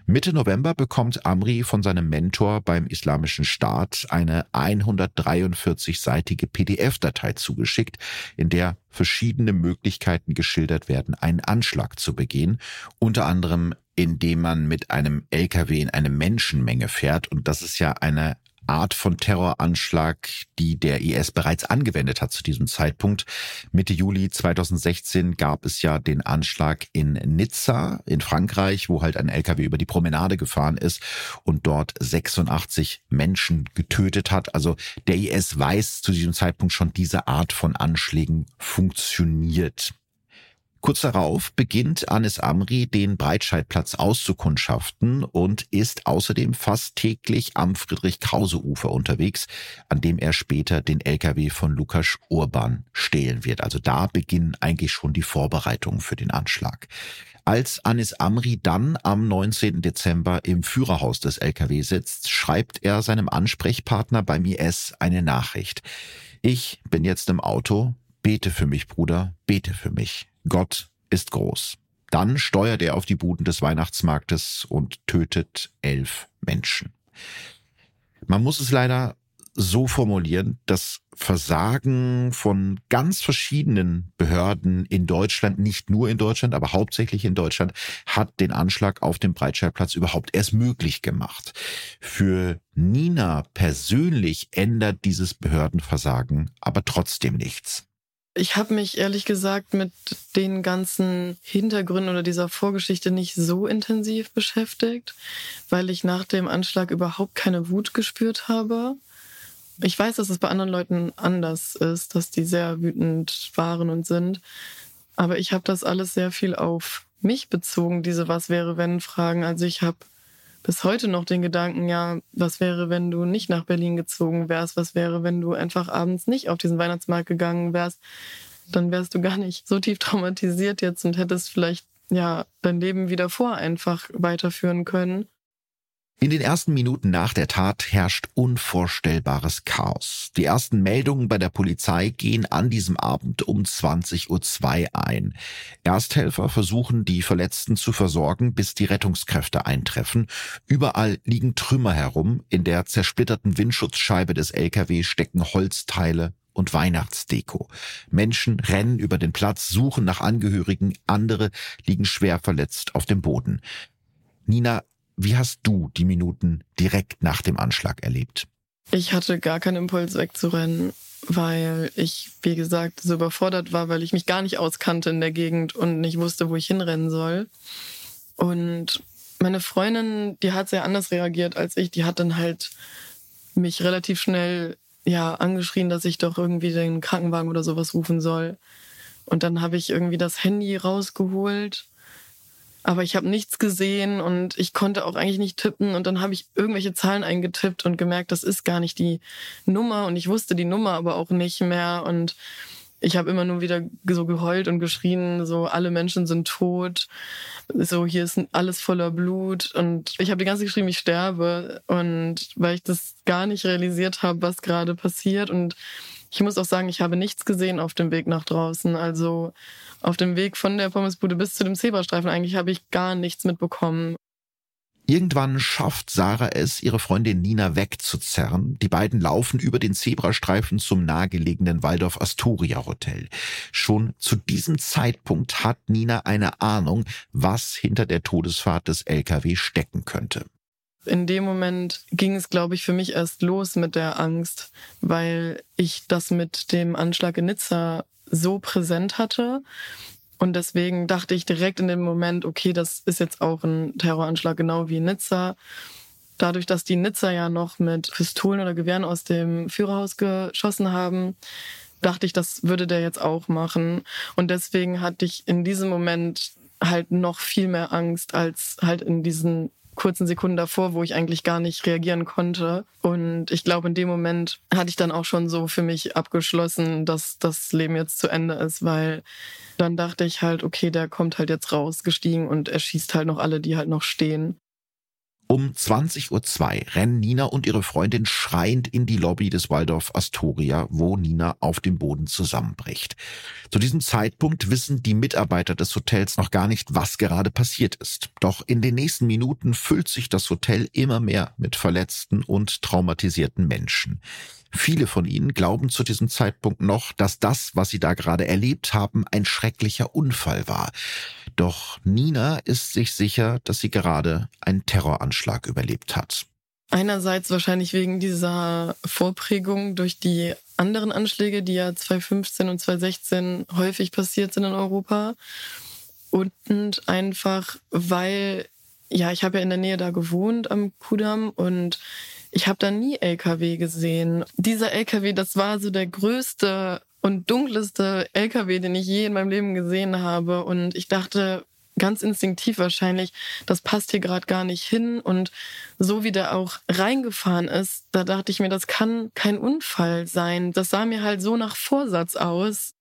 Mitte November bekommt Amri von seinem Mentor beim Islamischen Staat eine 143-seitige PDF-Datei zugeschickt, in der verschiedene Möglichkeiten geschildert werden, einen Anschlag zu begehen, unter anderem indem man mit einem LKW in eine Menschenmenge fährt. Und das ist ja eine Art von Terroranschlag, die der IS bereits angewendet hat zu diesem Zeitpunkt. Mitte Juli 2016 gab es ja den Anschlag in Nizza in Frankreich, wo halt ein LKW über die Promenade gefahren ist und dort 86 Menschen getötet hat. Also der IS weiß zu diesem Zeitpunkt schon, diese Art von Anschlägen funktioniert. Kurz darauf beginnt Anis Amri den Breitscheidplatz auszukundschaften und ist außerdem fast täglich am Friedrich-Krause-Ufer unterwegs, an dem er später den LKW von Lukas Urban stehlen wird. Also da beginnen eigentlich schon die Vorbereitungen für den Anschlag. Als Anis Amri dann am 19. Dezember im Führerhaus des LKW sitzt, schreibt er seinem Ansprechpartner beim IS eine Nachricht. Ich bin jetzt im Auto, bete für mich, Bruder, bete für mich. Gott ist groß. Dann steuert er auf die Buden des Weihnachtsmarktes und tötet elf Menschen. Man muss es leider so formulieren, das Versagen von ganz verschiedenen Behörden in Deutschland, nicht nur in Deutschland, aber hauptsächlich in Deutschland, hat den Anschlag auf dem Breitscheidplatz überhaupt erst möglich gemacht. Für Nina persönlich ändert dieses Behördenversagen aber trotzdem nichts. Ich habe mich ehrlich gesagt mit den ganzen Hintergründen oder dieser Vorgeschichte nicht so intensiv beschäftigt, weil ich nach dem Anschlag überhaupt keine Wut gespürt habe. Ich weiß, dass es bei anderen Leuten anders ist, dass die sehr wütend waren und sind. Aber ich habe das alles sehr viel auf mich bezogen, diese Was wäre wenn Fragen. Also ich habe bis heute noch den Gedanken, ja, was wäre, wenn du nicht nach Berlin gezogen wärst? Was wäre, wenn du einfach abends nicht auf diesen Weihnachtsmarkt gegangen wärst? Dann wärst du gar nicht so tief traumatisiert jetzt und hättest vielleicht ja dein Leben wieder vor einfach weiterführen können. In den ersten Minuten nach der Tat herrscht unvorstellbares Chaos. Die ersten Meldungen bei der Polizei gehen an diesem Abend um 20.02 Uhr ein. Ersthelfer versuchen, die Verletzten zu versorgen, bis die Rettungskräfte eintreffen. Überall liegen Trümmer herum. In der zersplitterten Windschutzscheibe des LKW stecken Holzteile und Weihnachtsdeko. Menschen rennen über den Platz, suchen nach Angehörigen, andere liegen schwer verletzt auf dem Boden. Nina, wie hast du die Minuten direkt nach dem Anschlag erlebt? Ich hatte gar keinen Impuls wegzurennen, weil ich, wie gesagt, so überfordert war, weil ich mich gar nicht auskannte in der Gegend und nicht wusste, wo ich hinrennen soll. Und meine Freundin, die hat sehr anders reagiert als ich. Die hat dann halt mich relativ schnell ja angeschrien, dass ich doch irgendwie den Krankenwagen oder sowas rufen soll. Und dann habe ich irgendwie das Handy rausgeholt, aber ich habe nichts gesehen und ich konnte auch eigentlich nicht tippen. Und dann habe ich irgendwelche Zahlen eingetippt und gemerkt, das ist gar nicht die Nummer. Und ich wusste die Nummer aber auch nicht mehr. Und ich habe immer nur wieder so geheult und geschrien, so alle Menschen sind tot, so hier ist alles voller Blut und ich habe die ganze Zeit geschrieben, ich sterbe und weil ich das gar nicht realisiert habe, was gerade passiert und ich muss auch sagen, ich habe nichts gesehen auf dem Weg nach draußen, also auf dem Weg von der Pommesbude bis zu dem Zebrastreifen eigentlich habe ich gar nichts mitbekommen. Irgendwann schafft Sarah es, ihre Freundin Nina wegzuzerren. Die beiden laufen über den Zebrastreifen zum nahegelegenen Waldorf Astoria Hotel. Schon zu diesem Zeitpunkt hat Nina eine Ahnung, was hinter der Todesfahrt des LKW stecken könnte. In dem Moment ging es, glaube ich, für mich erst los mit der Angst, weil ich das mit dem Anschlag in Nizza so präsent hatte und deswegen dachte ich direkt in dem Moment, okay, das ist jetzt auch ein Terroranschlag, genau wie Nizza. Dadurch, dass die Nizza ja noch mit Pistolen oder Gewehren aus dem Führerhaus geschossen haben, dachte ich, das würde der jetzt auch machen. Und deswegen hatte ich in diesem Moment halt noch viel mehr Angst als halt in diesen kurzen Sekunden davor, wo ich eigentlich gar nicht reagieren konnte. Und ich glaube, in dem Moment hatte ich dann auch schon so für mich abgeschlossen, dass das Leben jetzt zu Ende ist, weil dann dachte ich halt, okay, der kommt halt jetzt rausgestiegen und er schießt halt noch alle, die halt noch stehen. Um 20.02 Uhr rennen Nina und ihre Freundin schreiend in die Lobby des Waldorf Astoria, wo Nina auf dem Boden zusammenbricht. Zu diesem Zeitpunkt wissen die Mitarbeiter des Hotels noch gar nicht, was gerade passiert ist. Doch in den nächsten Minuten füllt sich das Hotel immer mehr mit verletzten und traumatisierten Menschen. Viele von ihnen glauben zu diesem Zeitpunkt noch, dass das, was sie da gerade erlebt haben, ein schrecklicher Unfall war. Doch Nina ist sich sicher, dass sie gerade einen Terroranschlag überlebt hat. Einerseits wahrscheinlich wegen dieser Vorprägung durch die anderen Anschläge, die ja 2015 und 2016 häufig passiert sind in Europa. Und einfach, weil, ja, ich habe ja in der Nähe da gewohnt am Kudamm und ich habe da nie LKW gesehen. Dieser LKW, das war so der größte und dunkelste LKW, den ich je in meinem Leben gesehen habe. Und ich dachte ganz instinktiv wahrscheinlich, das passt hier gerade gar nicht hin. Und so wie der auch reingefahren ist, da dachte ich mir, das kann kein Unfall sein. Das sah mir halt so nach Vorsatz aus.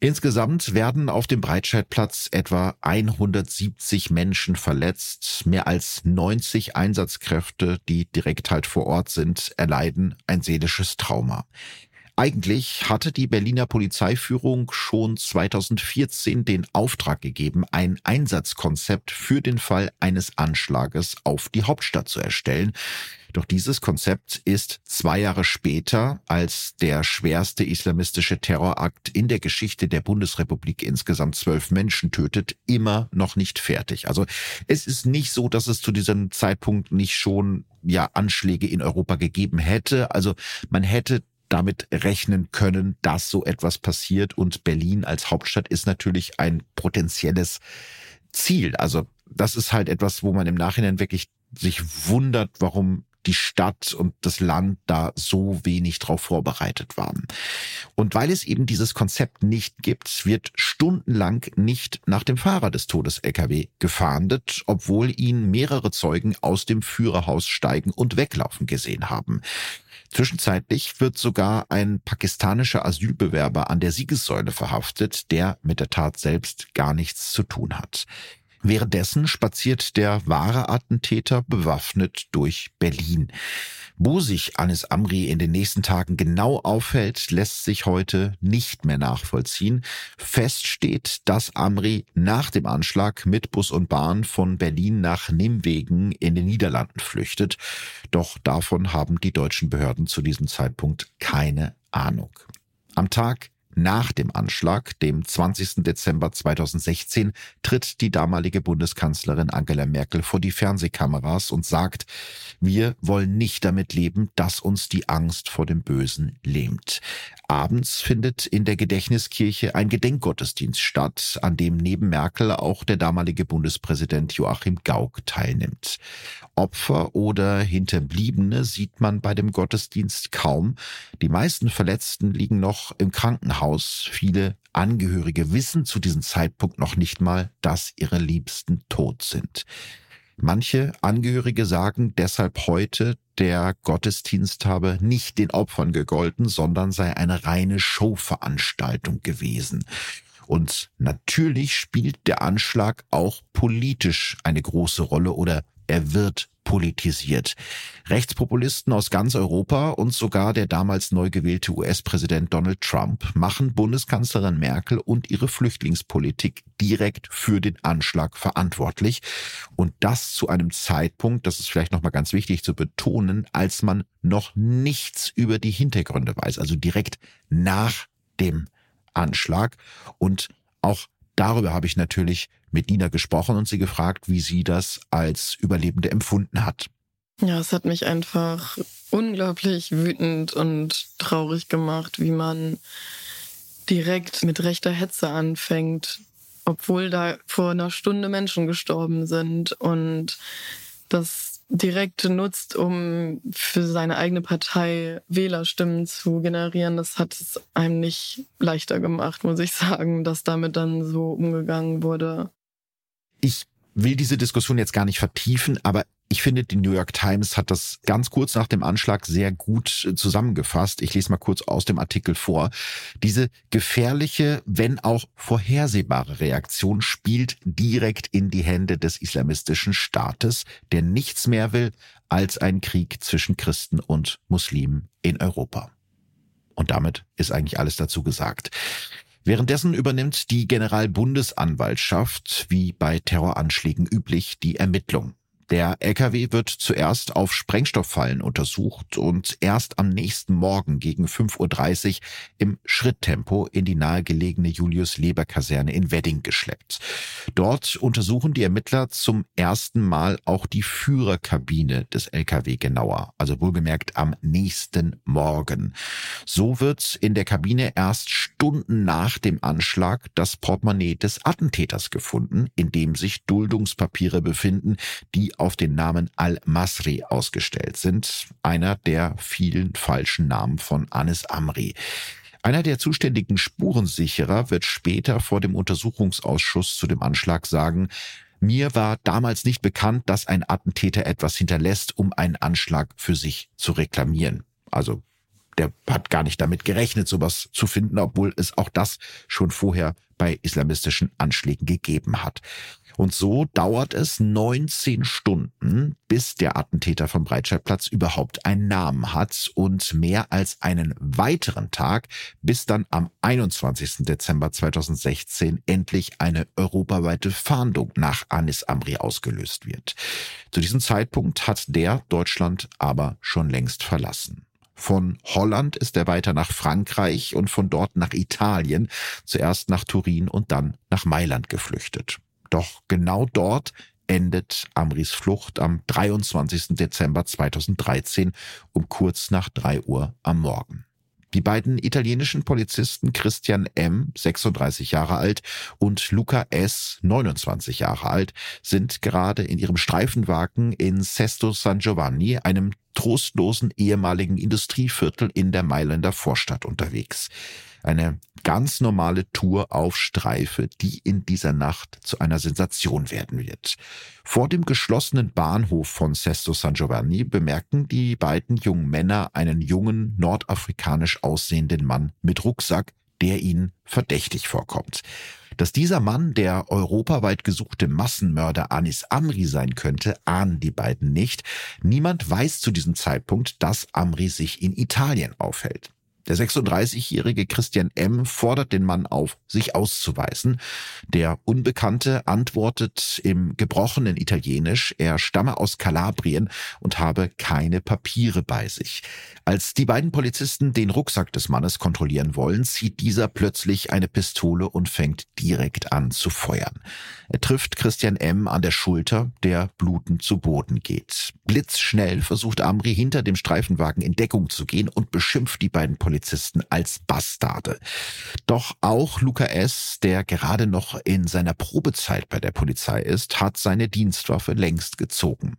Insgesamt werden auf dem Breitscheidplatz etwa 170 Menschen verletzt. Mehr als 90 Einsatzkräfte, die direkt halt vor Ort sind, erleiden ein seelisches Trauma. Eigentlich hatte die Berliner Polizeiführung schon 2014 den Auftrag gegeben, ein Einsatzkonzept für den Fall eines Anschlages auf die Hauptstadt zu erstellen. Doch dieses Konzept ist zwei Jahre später als der schwerste islamistische Terrorakt in der Geschichte der Bundesrepublik insgesamt zwölf Menschen tötet, immer noch nicht fertig. Also es ist nicht so, dass es zu diesem Zeitpunkt nicht schon ja Anschläge in Europa gegeben hätte. Also man hätte damit rechnen können, dass so etwas passiert. Und Berlin als Hauptstadt ist natürlich ein potenzielles Ziel. Also das ist halt etwas, wo man im Nachhinein wirklich sich wundert, warum die Stadt und das Land da so wenig drauf vorbereitet waren. Und weil es eben dieses Konzept nicht gibt, wird stundenlang nicht nach dem Fahrer des Todes-LKW gefahndet, obwohl ihn mehrere Zeugen aus dem Führerhaus steigen und weglaufen gesehen haben. Zwischenzeitlich wird sogar ein pakistanischer Asylbewerber an der Siegessäule verhaftet, der mit der Tat selbst gar nichts zu tun hat. Währenddessen spaziert der wahre Attentäter bewaffnet durch Berlin. Wo sich Anis Amri in den nächsten Tagen genau aufhält, lässt sich heute nicht mehr nachvollziehen. Fest steht, dass Amri nach dem Anschlag mit Bus und Bahn von Berlin nach Nimwegen in den Niederlanden flüchtet. Doch davon haben die deutschen Behörden zu diesem Zeitpunkt keine Ahnung. Am Tag nach dem Anschlag, dem 20. Dezember 2016, tritt die damalige Bundeskanzlerin Angela Merkel vor die Fernsehkameras und sagt, wir wollen nicht damit leben, dass uns die Angst vor dem Bösen lähmt. Abends findet in der Gedächtniskirche ein Gedenkgottesdienst statt, an dem neben Merkel auch der damalige Bundespräsident Joachim Gauck teilnimmt. Opfer oder Hinterbliebene sieht man bei dem Gottesdienst kaum. Die meisten Verletzten liegen noch im Krankenhaus. Viele Angehörige wissen zu diesem Zeitpunkt noch nicht mal, dass ihre Liebsten tot sind. Manche Angehörige sagen deshalb heute, der Gottesdienst habe nicht den Opfern gegolten, sondern sei eine reine Showveranstaltung gewesen. Und natürlich spielt der Anschlag auch politisch eine große Rolle oder er wird politisiert. Rechtspopulisten aus ganz Europa und sogar der damals neu gewählte US-Präsident Donald Trump machen Bundeskanzlerin Merkel und ihre Flüchtlingspolitik direkt für den Anschlag verantwortlich. Und das zu einem Zeitpunkt, das ist vielleicht nochmal ganz wichtig zu betonen, als man noch nichts über die Hintergründe weiß, also direkt nach dem Anschlag und auch Darüber habe ich natürlich mit Nina gesprochen und sie gefragt, wie sie das als Überlebende empfunden hat. Ja, es hat mich einfach unglaublich wütend und traurig gemacht, wie man direkt mit rechter Hetze anfängt, obwohl da vor einer Stunde Menschen gestorben sind und das direkt nutzt, um für seine eigene Partei Wählerstimmen zu generieren, das hat es einem nicht leichter gemacht, muss ich sagen, dass damit dann so umgegangen wurde. Ich will diese Diskussion jetzt gar nicht vertiefen, aber ich finde, die New York Times hat das ganz kurz nach dem Anschlag sehr gut äh, zusammengefasst. Ich lese mal kurz aus dem Artikel vor. Diese gefährliche, wenn auch vorhersehbare Reaktion spielt direkt in die Hände des islamistischen Staates, der nichts mehr will als ein Krieg zwischen Christen und Muslimen in Europa. Und damit ist eigentlich alles dazu gesagt. Währenddessen übernimmt die Generalbundesanwaltschaft, wie bei Terroranschlägen üblich, die Ermittlung. Der LKW wird zuerst auf Sprengstofffallen untersucht und erst am nächsten Morgen gegen 5.30 Uhr im Schritttempo in die nahegelegene Julius-Leber-Kaserne in Wedding geschleppt. Dort untersuchen die Ermittler zum ersten Mal auch die Führerkabine des LKW genauer, also wohlgemerkt am nächsten Morgen. So wird in der Kabine erst Stunden nach dem Anschlag das Portemonnaie des Attentäters gefunden, in dem sich Duldungspapiere befinden, die auf den Namen Al-Masri ausgestellt sind, einer der vielen falschen Namen von Anis Amri. Einer der zuständigen Spurensicherer wird später vor dem Untersuchungsausschuss zu dem Anschlag sagen, mir war damals nicht bekannt, dass ein Attentäter etwas hinterlässt, um einen Anschlag für sich zu reklamieren. Also der hat gar nicht damit gerechnet, sowas zu finden, obwohl es auch das schon vorher bei islamistischen Anschlägen gegeben hat. Und so dauert es 19 Stunden, bis der Attentäter vom Breitscheidplatz überhaupt einen Namen hat und mehr als einen weiteren Tag, bis dann am 21. Dezember 2016 endlich eine europaweite Fahndung nach Anis Amri ausgelöst wird. Zu diesem Zeitpunkt hat der Deutschland aber schon längst verlassen. Von Holland ist er weiter nach Frankreich und von dort nach Italien, zuerst nach Turin und dann nach Mailand geflüchtet. Doch genau dort endet Amris Flucht am 23. Dezember 2013 um kurz nach drei Uhr am Morgen. Die beiden italienischen Polizisten Christian M., 36 Jahre alt, und Luca S., 29 Jahre alt, sind gerade in ihrem Streifenwagen in Sesto San Giovanni, einem trostlosen ehemaligen Industrieviertel in der Mailänder Vorstadt unterwegs. Eine ganz normale Tour auf Streife, die in dieser Nacht zu einer Sensation werden wird. Vor dem geschlossenen Bahnhof von Sesto San Giovanni bemerken die beiden jungen Männer einen jungen, nordafrikanisch aussehenden Mann mit Rucksack, der ihnen verdächtig vorkommt. Dass dieser Mann der europaweit gesuchte Massenmörder Anis Amri sein könnte, ahnen die beiden nicht. Niemand weiß zu diesem Zeitpunkt, dass Amri sich in Italien aufhält. Der 36-jährige Christian M. fordert den Mann auf, sich auszuweisen. Der Unbekannte antwortet im gebrochenen Italienisch, er stamme aus Kalabrien und habe keine Papiere bei sich. Als die beiden Polizisten den Rucksack des Mannes kontrollieren wollen, zieht dieser plötzlich eine Pistole und fängt direkt an zu feuern. Er trifft Christian M. an der Schulter, der blutend zu Boden geht. Blitzschnell versucht Amri hinter dem Streifenwagen in Deckung zu gehen und beschimpft die beiden Polizisten als Bastarde. Doch auch Luca S., der gerade noch in seiner Probezeit bei der Polizei ist, hat seine Dienstwaffe längst gezogen.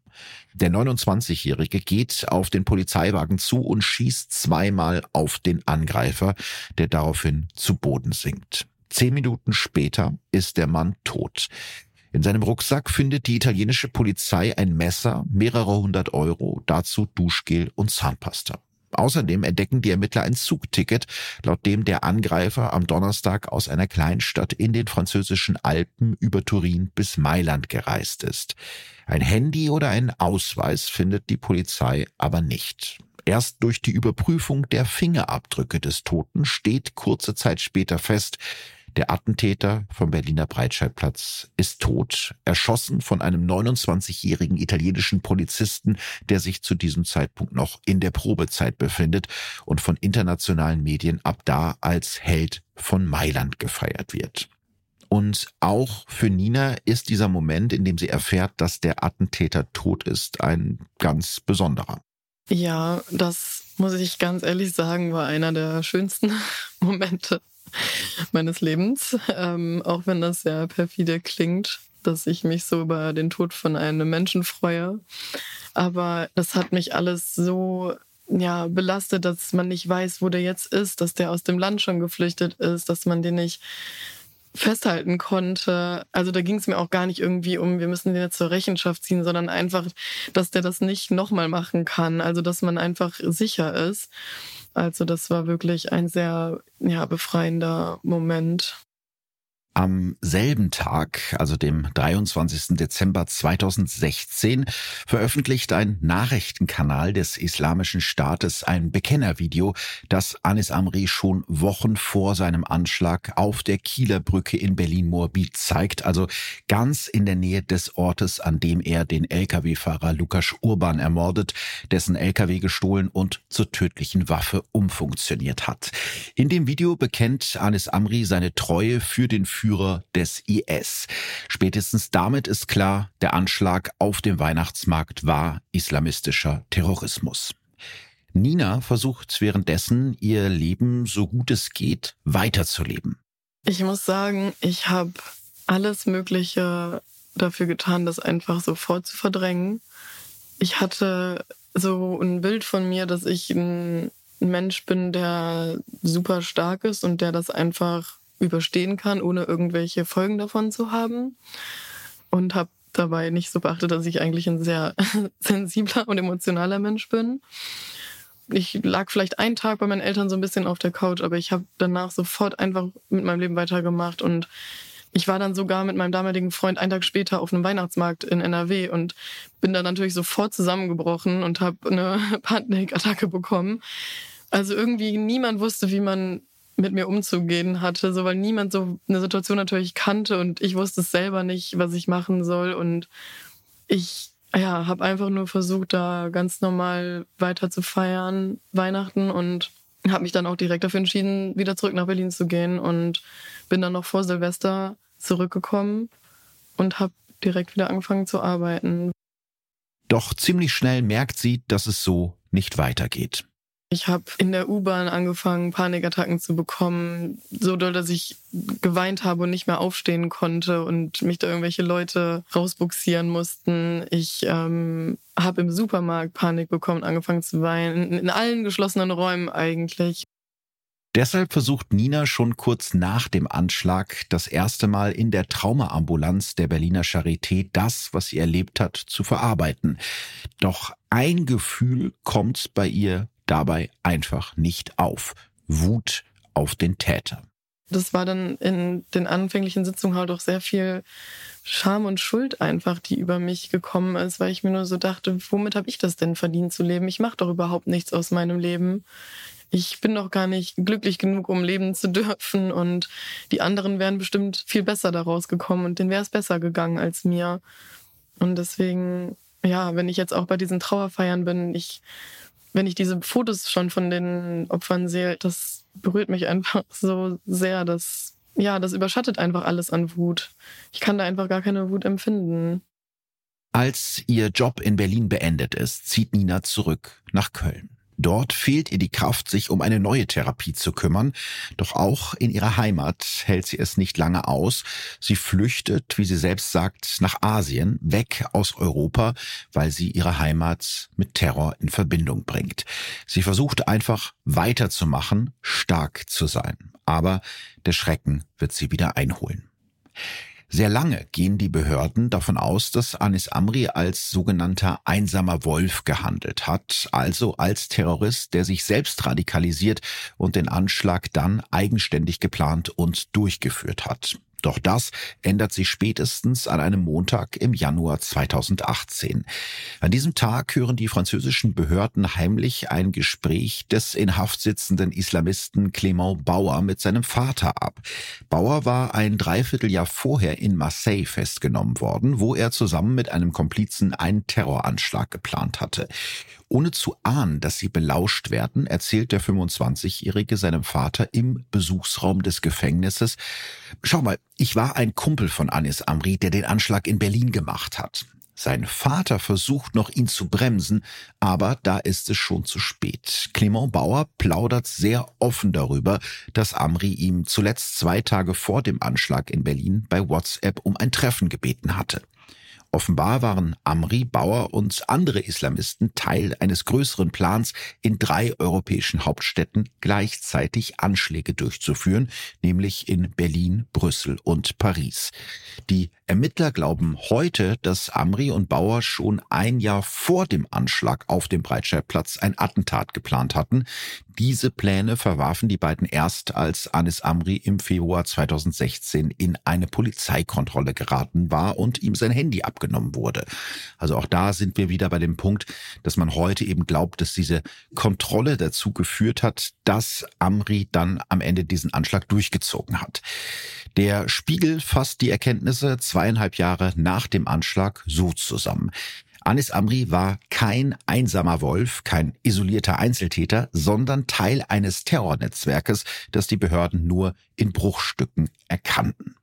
Der 29-Jährige geht auf den Polizeiwagen zu und schießt zweimal auf den Angreifer, der daraufhin zu Boden sinkt. Zehn Minuten später ist der Mann tot. In seinem Rucksack findet die italienische Polizei ein Messer, mehrere hundert Euro, dazu Duschgel und Zahnpasta. Außerdem entdecken die Ermittler ein Zugticket, laut dem der Angreifer am Donnerstag aus einer Kleinstadt in den französischen Alpen über Turin bis Mailand gereist ist. Ein Handy oder einen Ausweis findet die Polizei aber nicht. Erst durch die Überprüfung der Fingerabdrücke des Toten steht kurze Zeit später fest, der Attentäter vom Berliner Breitscheidplatz ist tot, erschossen von einem 29-jährigen italienischen Polizisten, der sich zu diesem Zeitpunkt noch in der Probezeit befindet und von internationalen Medien ab da als Held von Mailand gefeiert wird. Und auch für Nina ist dieser Moment, in dem sie erfährt, dass der Attentäter tot ist, ein ganz besonderer. Ja, das muss ich ganz ehrlich sagen, war einer der schönsten [laughs] Momente [laughs] meines Lebens. Ähm, auch wenn das sehr perfide klingt, dass ich mich so über den Tod von einem Menschen freue. Aber das hat mich alles so ja, belastet, dass man nicht weiß, wo der jetzt ist, dass der aus dem Land schon geflüchtet ist, dass man den nicht festhalten konnte. Also da ging es mir auch gar nicht irgendwie um, wir müssen den jetzt zur Rechenschaft ziehen, sondern einfach, dass der das nicht nochmal machen kann. Also dass man einfach sicher ist. Also das war wirklich ein sehr ja, befreiender Moment. Am selben Tag, also dem 23. Dezember 2016, veröffentlicht ein Nachrichtenkanal des Islamischen Staates ein Bekennervideo, das Anis Amri schon Wochen vor seinem Anschlag auf der Kieler Brücke in Berlin-Moabit zeigt, also ganz in der Nähe des Ortes, an dem er den Lkw-Fahrer Lukas Urban ermordet, dessen Lkw gestohlen und zur tödlichen Waffe umfunktioniert hat. In dem Video bekennt Anis Amri seine Treue für den Führer Führer des IS. Spätestens damit ist klar, der Anschlag auf dem Weihnachtsmarkt war islamistischer Terrorismus. Nina versucht währenddessen, ihr Leben so gut es geht weiterzuleben. Ich muss sagen, ich habe alles Mögliche dafür getan, das einfach sofort zu verdrängen. Ich hatte so ein Bild von mir, dass ich ein Mensch bin, der super stark ist und der das einfach überstehen kann, ohne irgendwelche Folgen davon zu haben. Und habe dabei nicht so beachtet, dass ich eigentlich ein sehr [laughs] sensibler und emotionaler Mensch bin. Ich lag vielleicht einen Tag bei meinen Eltern so ein bisschen auf der Couch, aber ich habe danach sofort einfach mit meinem Leben weitergemacht und ich war dann sogar mit meinem damaligen Freund einen Tag später auf einem Weihnachtsmarkt in NRW und bin dann natürlich sofort zusammengebrochen und habe eine [laughs] Panikattacke bekommen. Also irgendwie niemand wusste, wie man mit mir umzugehen hatte, so weil niemand so eine Situation natürlich kannte und ich wusste es selber nicht, was ich machen soll und ich ja, habe einfach nur versucht, da ganz normal weiter zu feiern, Weihnachten und habe mich dann auch direkt dafür entschieden, wieder zurück nach Berlin zu gehen und bin dann noch vor Silvester zurückgekommen und habe direkt wieder angefangen zu arbeiten. Doch ziemlich schnell merkt sie, dass es so nicht weitergeht. Ich habe in der U-Bahn angefangen, Panikattacken zu bekommen, so doll, dass ich geweint habe und nicht mehr aufstehen konnte und mich da irgendwelche Leute rausbuxieren mussten. Ich ähm, habe im Supermarkt Panik bekommen, angefangen zu weinen, in allen geschlossenen Räumen eigentlich. Deshalb versucht Nina schon kurz nach dem Anschlag das erste Mal in der Traumaambulanz der Berliner Charité das, was sie erlebt hat, zu verarbeiten. Doch ein Gefühl kommt bei ihr dabei einfach nicht auf. Wut auf den Täter. Das war dann in den anfänglichen Sitzungen halt auch sehr viel Scham und Schuld einfach, die über mich gekommen ist, weil ich mir nur so dachte, womit habe ich das denn verdient zu leben? Ich mache doch überhaupt nichts aus meinem Leben. ich bin doch gar nicht glücklich genug, um leben zu [laughs] dürfen und die anderen wären bestimmt viel besser daraus gekommen und denen wäre es besser gegangen als mir. Und deswegen, ja, wenn ich jetzt auch bei diesen Trauerfeiern bin, ich, wenn ich diese Fotos schon von den Opfern sehe, das berührt mich einfach [laughs] so sehr, dass, ja, das überschattet einfach alles an Wut. Ich kann da einfach gar keine Wut empfinden. Als ihr Job in Berlin beendet ist, zieht Nina zurück nach Köln. Dort fehlt ihr die Kraft, sich um eine neue Therapie zu kümmern. Doch auch in ihrer Heimat hält sie es nicht lange aus. Sie flüchtet, wie sie selbst sagt, nach Asien, weg aus Europa, weil sie ihre Heimat mit Terror in Verbindung bringt. Sie versucht einfach weiterzumachen, stark zu sein. Aber der Schrecken wird sie wieder einholen. Sehr lange gehen die Behörden davon aus, dass Anis Amri als sogenannter einsamer Wolf gehandelt hat, also als Terrorist, der sich selbst radikalisiert und den Anschlag dann eigenständig geplant und durchgeführt hat. Doch das ändert sich spätestens an einem Montag im Januar 2018. An diesem Tag hören die französischen Behörden heimlich ein Gespräch des in Haft sitzenden Islamisten Clément Bauer mit seinem Vater ab. Bauer war ein Dreivierteljahr vorher in Marseille festgenommen worden, wo er zusammen mit einem Komplizen einen Terroranschlag geplant hatte. Ohne zu ahnen, dass sie belauscht werden, erzählt der 25-Jährige seinem Vater im Besuchsraum des Gefängnisses, schau mal, ich war ein Kumpel von Anis Amri, der den Anschlag in Berlin gemacht hat. Sein Vater versucht noch, ihn zu bremsen, aber da ist es schon zu spät. Clement Bauer plaudert sehr offen darüber, dass Amri ihm zuletzt zwei Tage vor dem Anschlag in Berlin bei WhatsApp um ein Treffen gebeten hatte. Offenbar waren Amri, Bauer und andere Islamisten Teil eines größeren Plans, in drei europäischen Hauptstädten gleichzeitig Anschläge durchzuführen, nämlich in Berlin, Brüssel und Paris. Die Ermittler glauben heute, dass Amri und Bauer schon ein Jahr vor dem Anschlag auf dem Breitscheidplatz ein Attentat geplant hatten. Diese Pläne verwarfen die beiden erst, als Anis Amri im Februar 2016 in eine Polizeikontrolle geraten war und ihm sein Handy abgenommen wurde. Also auch da sind wir wieder bei dem Punkt, dass man heute eben glaubt, dass diese Kontrolle dazu geführt hat, dass Amri dann am Ende diesen Anschlag durchgezogen hat. Der Spiegel fasst die Erkenntnisse zweieinhalb Jahre nach dem Anschlag so zusammen. Anis Amri war kein einsamer Wolf, kein isolierter Einzeltäter, sondern Teil eines Terrornetzwerkes, das die Behörden nur in Bruchstücken erkannten.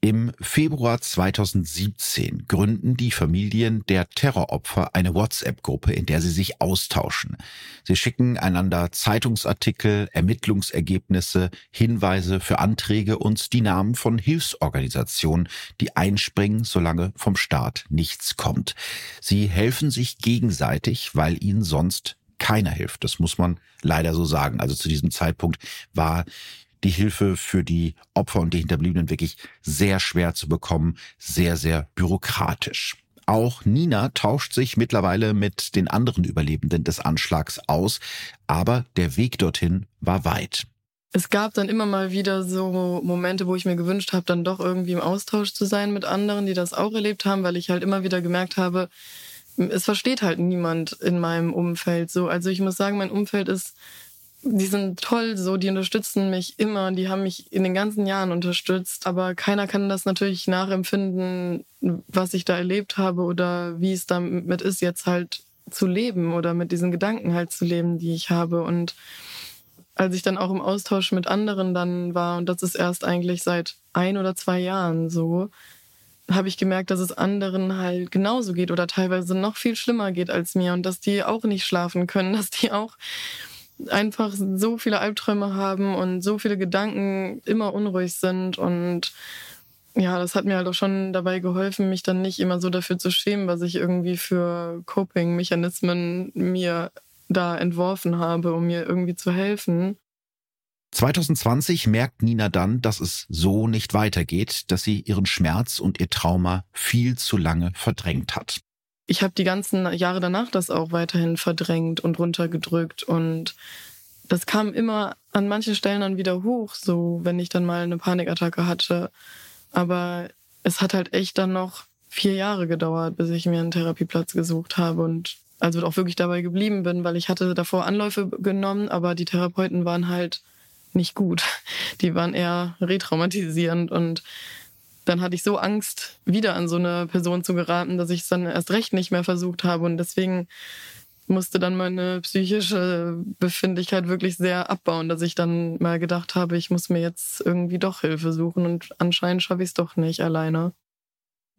Im Februar 2017 gründen die Familien der Terroropfer eine WhatsApp-Gruppe, in der sie sich austauschen. Sie schicken einander Zeitungsartikel, Ermittlungsergebnisse, Hinweise für Anträge und die Namen von Hilfsorganisationen, die einspringen, solange vom Staat nichts kommt. Sie helfen sich gegenseitig, weil ihnen sonst keiner hilft. Das muss man leider so sagen. Also zu diesem Zeitpunkt war die Hilfe für die Opfer und die Hinterbliebenen wirklich sehr schwer zu bekommen, sehr, sehr bürokratisch. Auch Nina tauscht sich mittlerweile mit den anderen Überlebenden des Anschlags aus, aber der Weg dorthin war weit. Es gab dann immer mal wieder so Momente, wo ich mir gewünscht habe, dann doch irgendwie im Austausch zu sein mit anderen, die das auch erlebt haben, weil ich halt immer wieder gemerkt habe, es versteht halt niemand in meinem Umfeld so. Also ich muss sagen, mein Umfeld ist die sind toll, so, die unterstützen mich immer, die haben mich in den ganzen Jahren unterstützt, aber keiner kann das natürlich nachempfinden, was ich da erlebt habe oder wie es damit ist, jetzt halt zu leben oder mit diesen Gedanken halt zu leben, die ich habe. Und als ich dann auch im Austausch mit anderen dann war, und das ist erst eigentlich seit ein oder zwei Jahren so, habe ich gemerkt, dass es anderen halt genauso geht oder teilweise noch viel schlimmer geht als mir und dass die auch nicht schlafen können, [laughs] dass die auch einfach so viele Albträume haben und so viele Gedanken immer unruhig sind und ja, das hat mir halt auch schon dabei geholfen, mich dann nicht immer so dafür zu schämen, was ich irgendwie für Coping-Mechanismen mir da entworfen habe, um mir irgendwie zu helfen. 2020 merkt Nina dann, dass es so nicht weitergeht, dass sie ihren Schmerz und ihr Trauma viel zu lange verdrängt hat ich habe die ganzen Jahre danach das auch weiterhin verdrängt und runtergedrückt und das kam immer an manchen Stellen dann wieder hoch, so wenn ich dann mal eine Panikattacke hatte. Aber es hat halt echt dann noch vier Jahre gedauert, bis ich mir einen Therapieplatz gesucht habe und also auch wirklich dabei geblieben bin, weil ich hatte davor Anläufe genommen, aber die Therapeuten waren halt nicht gut. Die waren eher retraumatisierend und dann hatte ich so Angst, wieder an so eine Person zu geraten, dass ich es dann erst recht nicht mehr versucht habe und deswegen musste dann meine psychische Befindlichkeit wirklich sehr abbauen, dass ich dann mal gedacht habe, ich muss mir jetzt irgendwie doch Hilfe suchen und anscheinend schaffe ich es doch nicht alleine.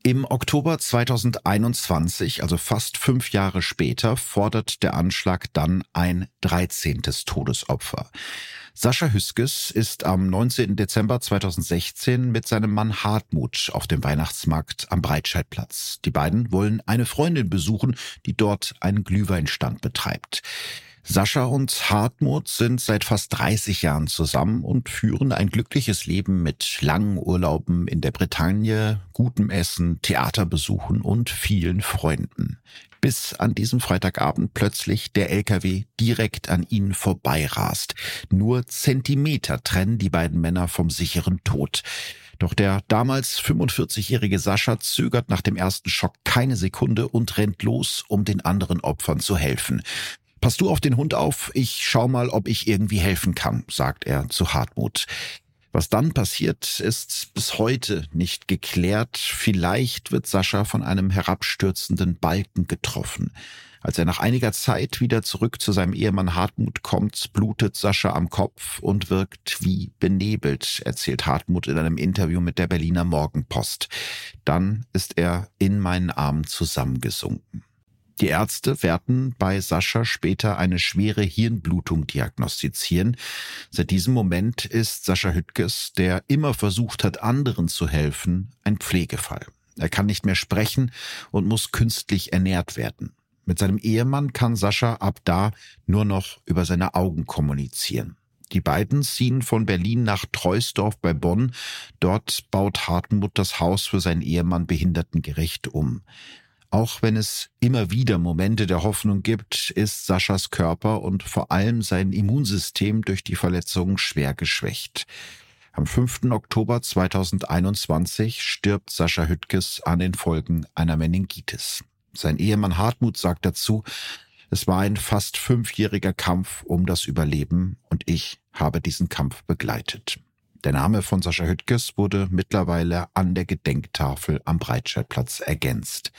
Im Oktober 2021, also fast fünf Jahre später, fordert der Anschlag dann ein 13. Todesopfer. Sascha Hüskes ist am 19. Dezember 2016 mit seinem Mann Hartmut auf dem Weihnachtsmarkt am Breitscheidplatz. Die beiden wollen eine Freundin besuchen, die dort einen Glühweinstand betreibt. Sascha und Hartmut sind seit fast 30 Jahren zusammen und führen ein glückliches Leben mit langen Urlauben in der Bretagne, gutem Essen, Theaterbesuchen und vielen Freunden bis an diesem Freitagabend plötzlich der LKW direkt an ihnen vorbeirast. Nur Zentimeter trennen die beiden Männer vom sicheren Tod. Doch der damals 45-jährige Sascha zögert nach dem ersten Schock keine Sekunde und rennt los, um den anderen Opfern zu helfen. Pass du auf den Hund auf, ich schau mal, ob ich irgendwie helfen kann, sagt er zu Hartmut. Was dann passiert, ist bis heute nicht geklärt. Vielleicht wird Sascha von einem herabstürzenden Balken getroffen. Als er nach einiger Zeit wieder zurück zu seinem Ehemann Hartmut kommt, blutet Sascha am Kopf und wirkt wie benebelt, erzählt Hartmut in einem Interview mit der Berliner Morgenpost. Dann ist er in meinen Armen zusammengesunken. Die Ärzte werden bei Sascha später eine schwere Hirnblutung diagnostizieren. Seit diesem Moment ist Sascha Hüttges, der immer versucht hat, anderen zu helfen, ein Pflegefall. Er kann nicht mehr sprechen und muss künstlich ernährt werden. Mit seinem Ehemann kann Sascha ab da nur noch über seine Augen kommunizieren. Die beiden ziehen von Berlin nach Treusdorf bei Bonn. Dort baut Hartmut das Haus für seinen Ehemann behindertengerecht um. Auch wenn es immer wieder Momente der Hoffnung gibt, ist Saschas Körper und vor allem sein Immunsystem durch die Verletzungen schwer geschwächt. Am 5. Oktober 2021 stirbt Sascha Hüttges an den Folgen einer Meningitis. Sein Ehemann Hartmut sagt dazu, es war ein fast fünfjähriger Kampf um das Überleben und ich habe diesen Kampf begleitet. Der Name von Sascha Hüttges wurde mittlerweile an der Gedenktafel am Breitscheidplatz ergänzt.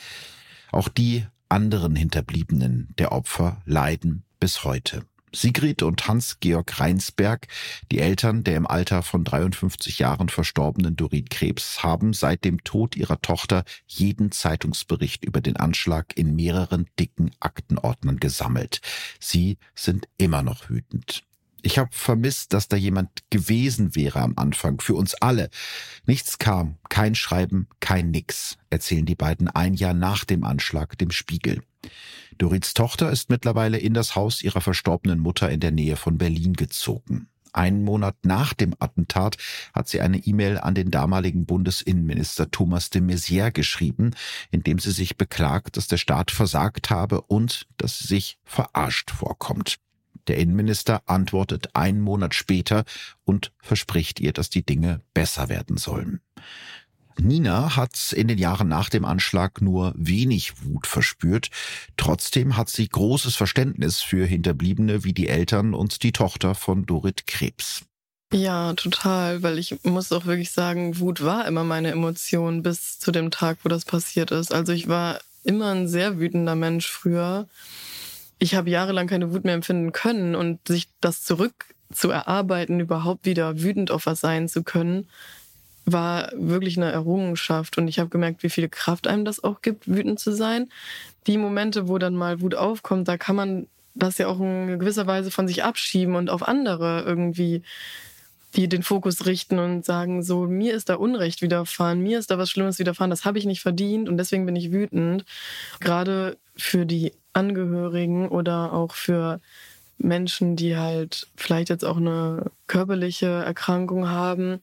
Auch die anderen Hinterbliebenen der Opfer leiden bis heute. Sigrid und Hans-Georg Reinsberg, die Eltern der im Alter von 53 Jahren verstorbenen Dorit Krebs, haben seit dem Tod ihrer Tochter jeden Zeitungsbericht über den Anschlag in mehreren dicken Aktenordnern gesammelt. Sie sind immer noch wütend. Ich habe vermisst, dass da jemand gewesen wäre am Anfang, für uns alle. Nichts kam, kein Schreiben, kein Nix, erzählen die beiden ein Jahr nach dem Anschlag dem Spiegel. Dorits Tochter ist mittlerweile in das Haus ihrer verstorbenen Mutter in der Nähe von Berlin gezogen. Einen Monat nach dem Attentat hat sie eine E-Mail an den damaligen Bundesinnenminister Thomas de Maizière geschrieben, in dem sie sich beklagt, dass der Staat versagt habe und dass sie sich verarscht vorkommt. Der Innenminister antwortet einen Monat später und verspricht ihr, dass die Dinge besser werden sollen. Nina hat in den Jahren nach dem Anschlag nur wenig Wut verspürt. Trotzdem hat sie großes Verständnis für Hinterbliebene wie die Eltern und die Tochter von Dorit Krebs. Ja, total, weil ich muss auch wirklich sagen, Wut war immer meine Emotion bis zu dem Tag, wo das passiert ist. Also ich war immer ein sehr wütender Mensch früher ich habe jahrelang keine Wut mehr empfinden können und sich das zurück zu erarbeiten, überhaupt wieder wütend auf was sein zu können, war wirklich eine Errungenschaft. Und ich habe gemerkt, wie viel Kraft einem das auch gibt, wütend zu sein. Die Momente, wo dann mal Wut aufkommt, da kann man das ja auch in gewisser Weise von sich abschieben und auf andere irgendwie die den Fokus richten und sagen, so, mir ist da Unrecht widerfahren, mir ist da was Schlimmes widerfahren, das habe ich nicht verdient und deswegen bin ich wütend. Gerade für die Angehörigen oder auch für Menschen, die halt vielleicht jetzt auch eine körperliche Erkrankung haben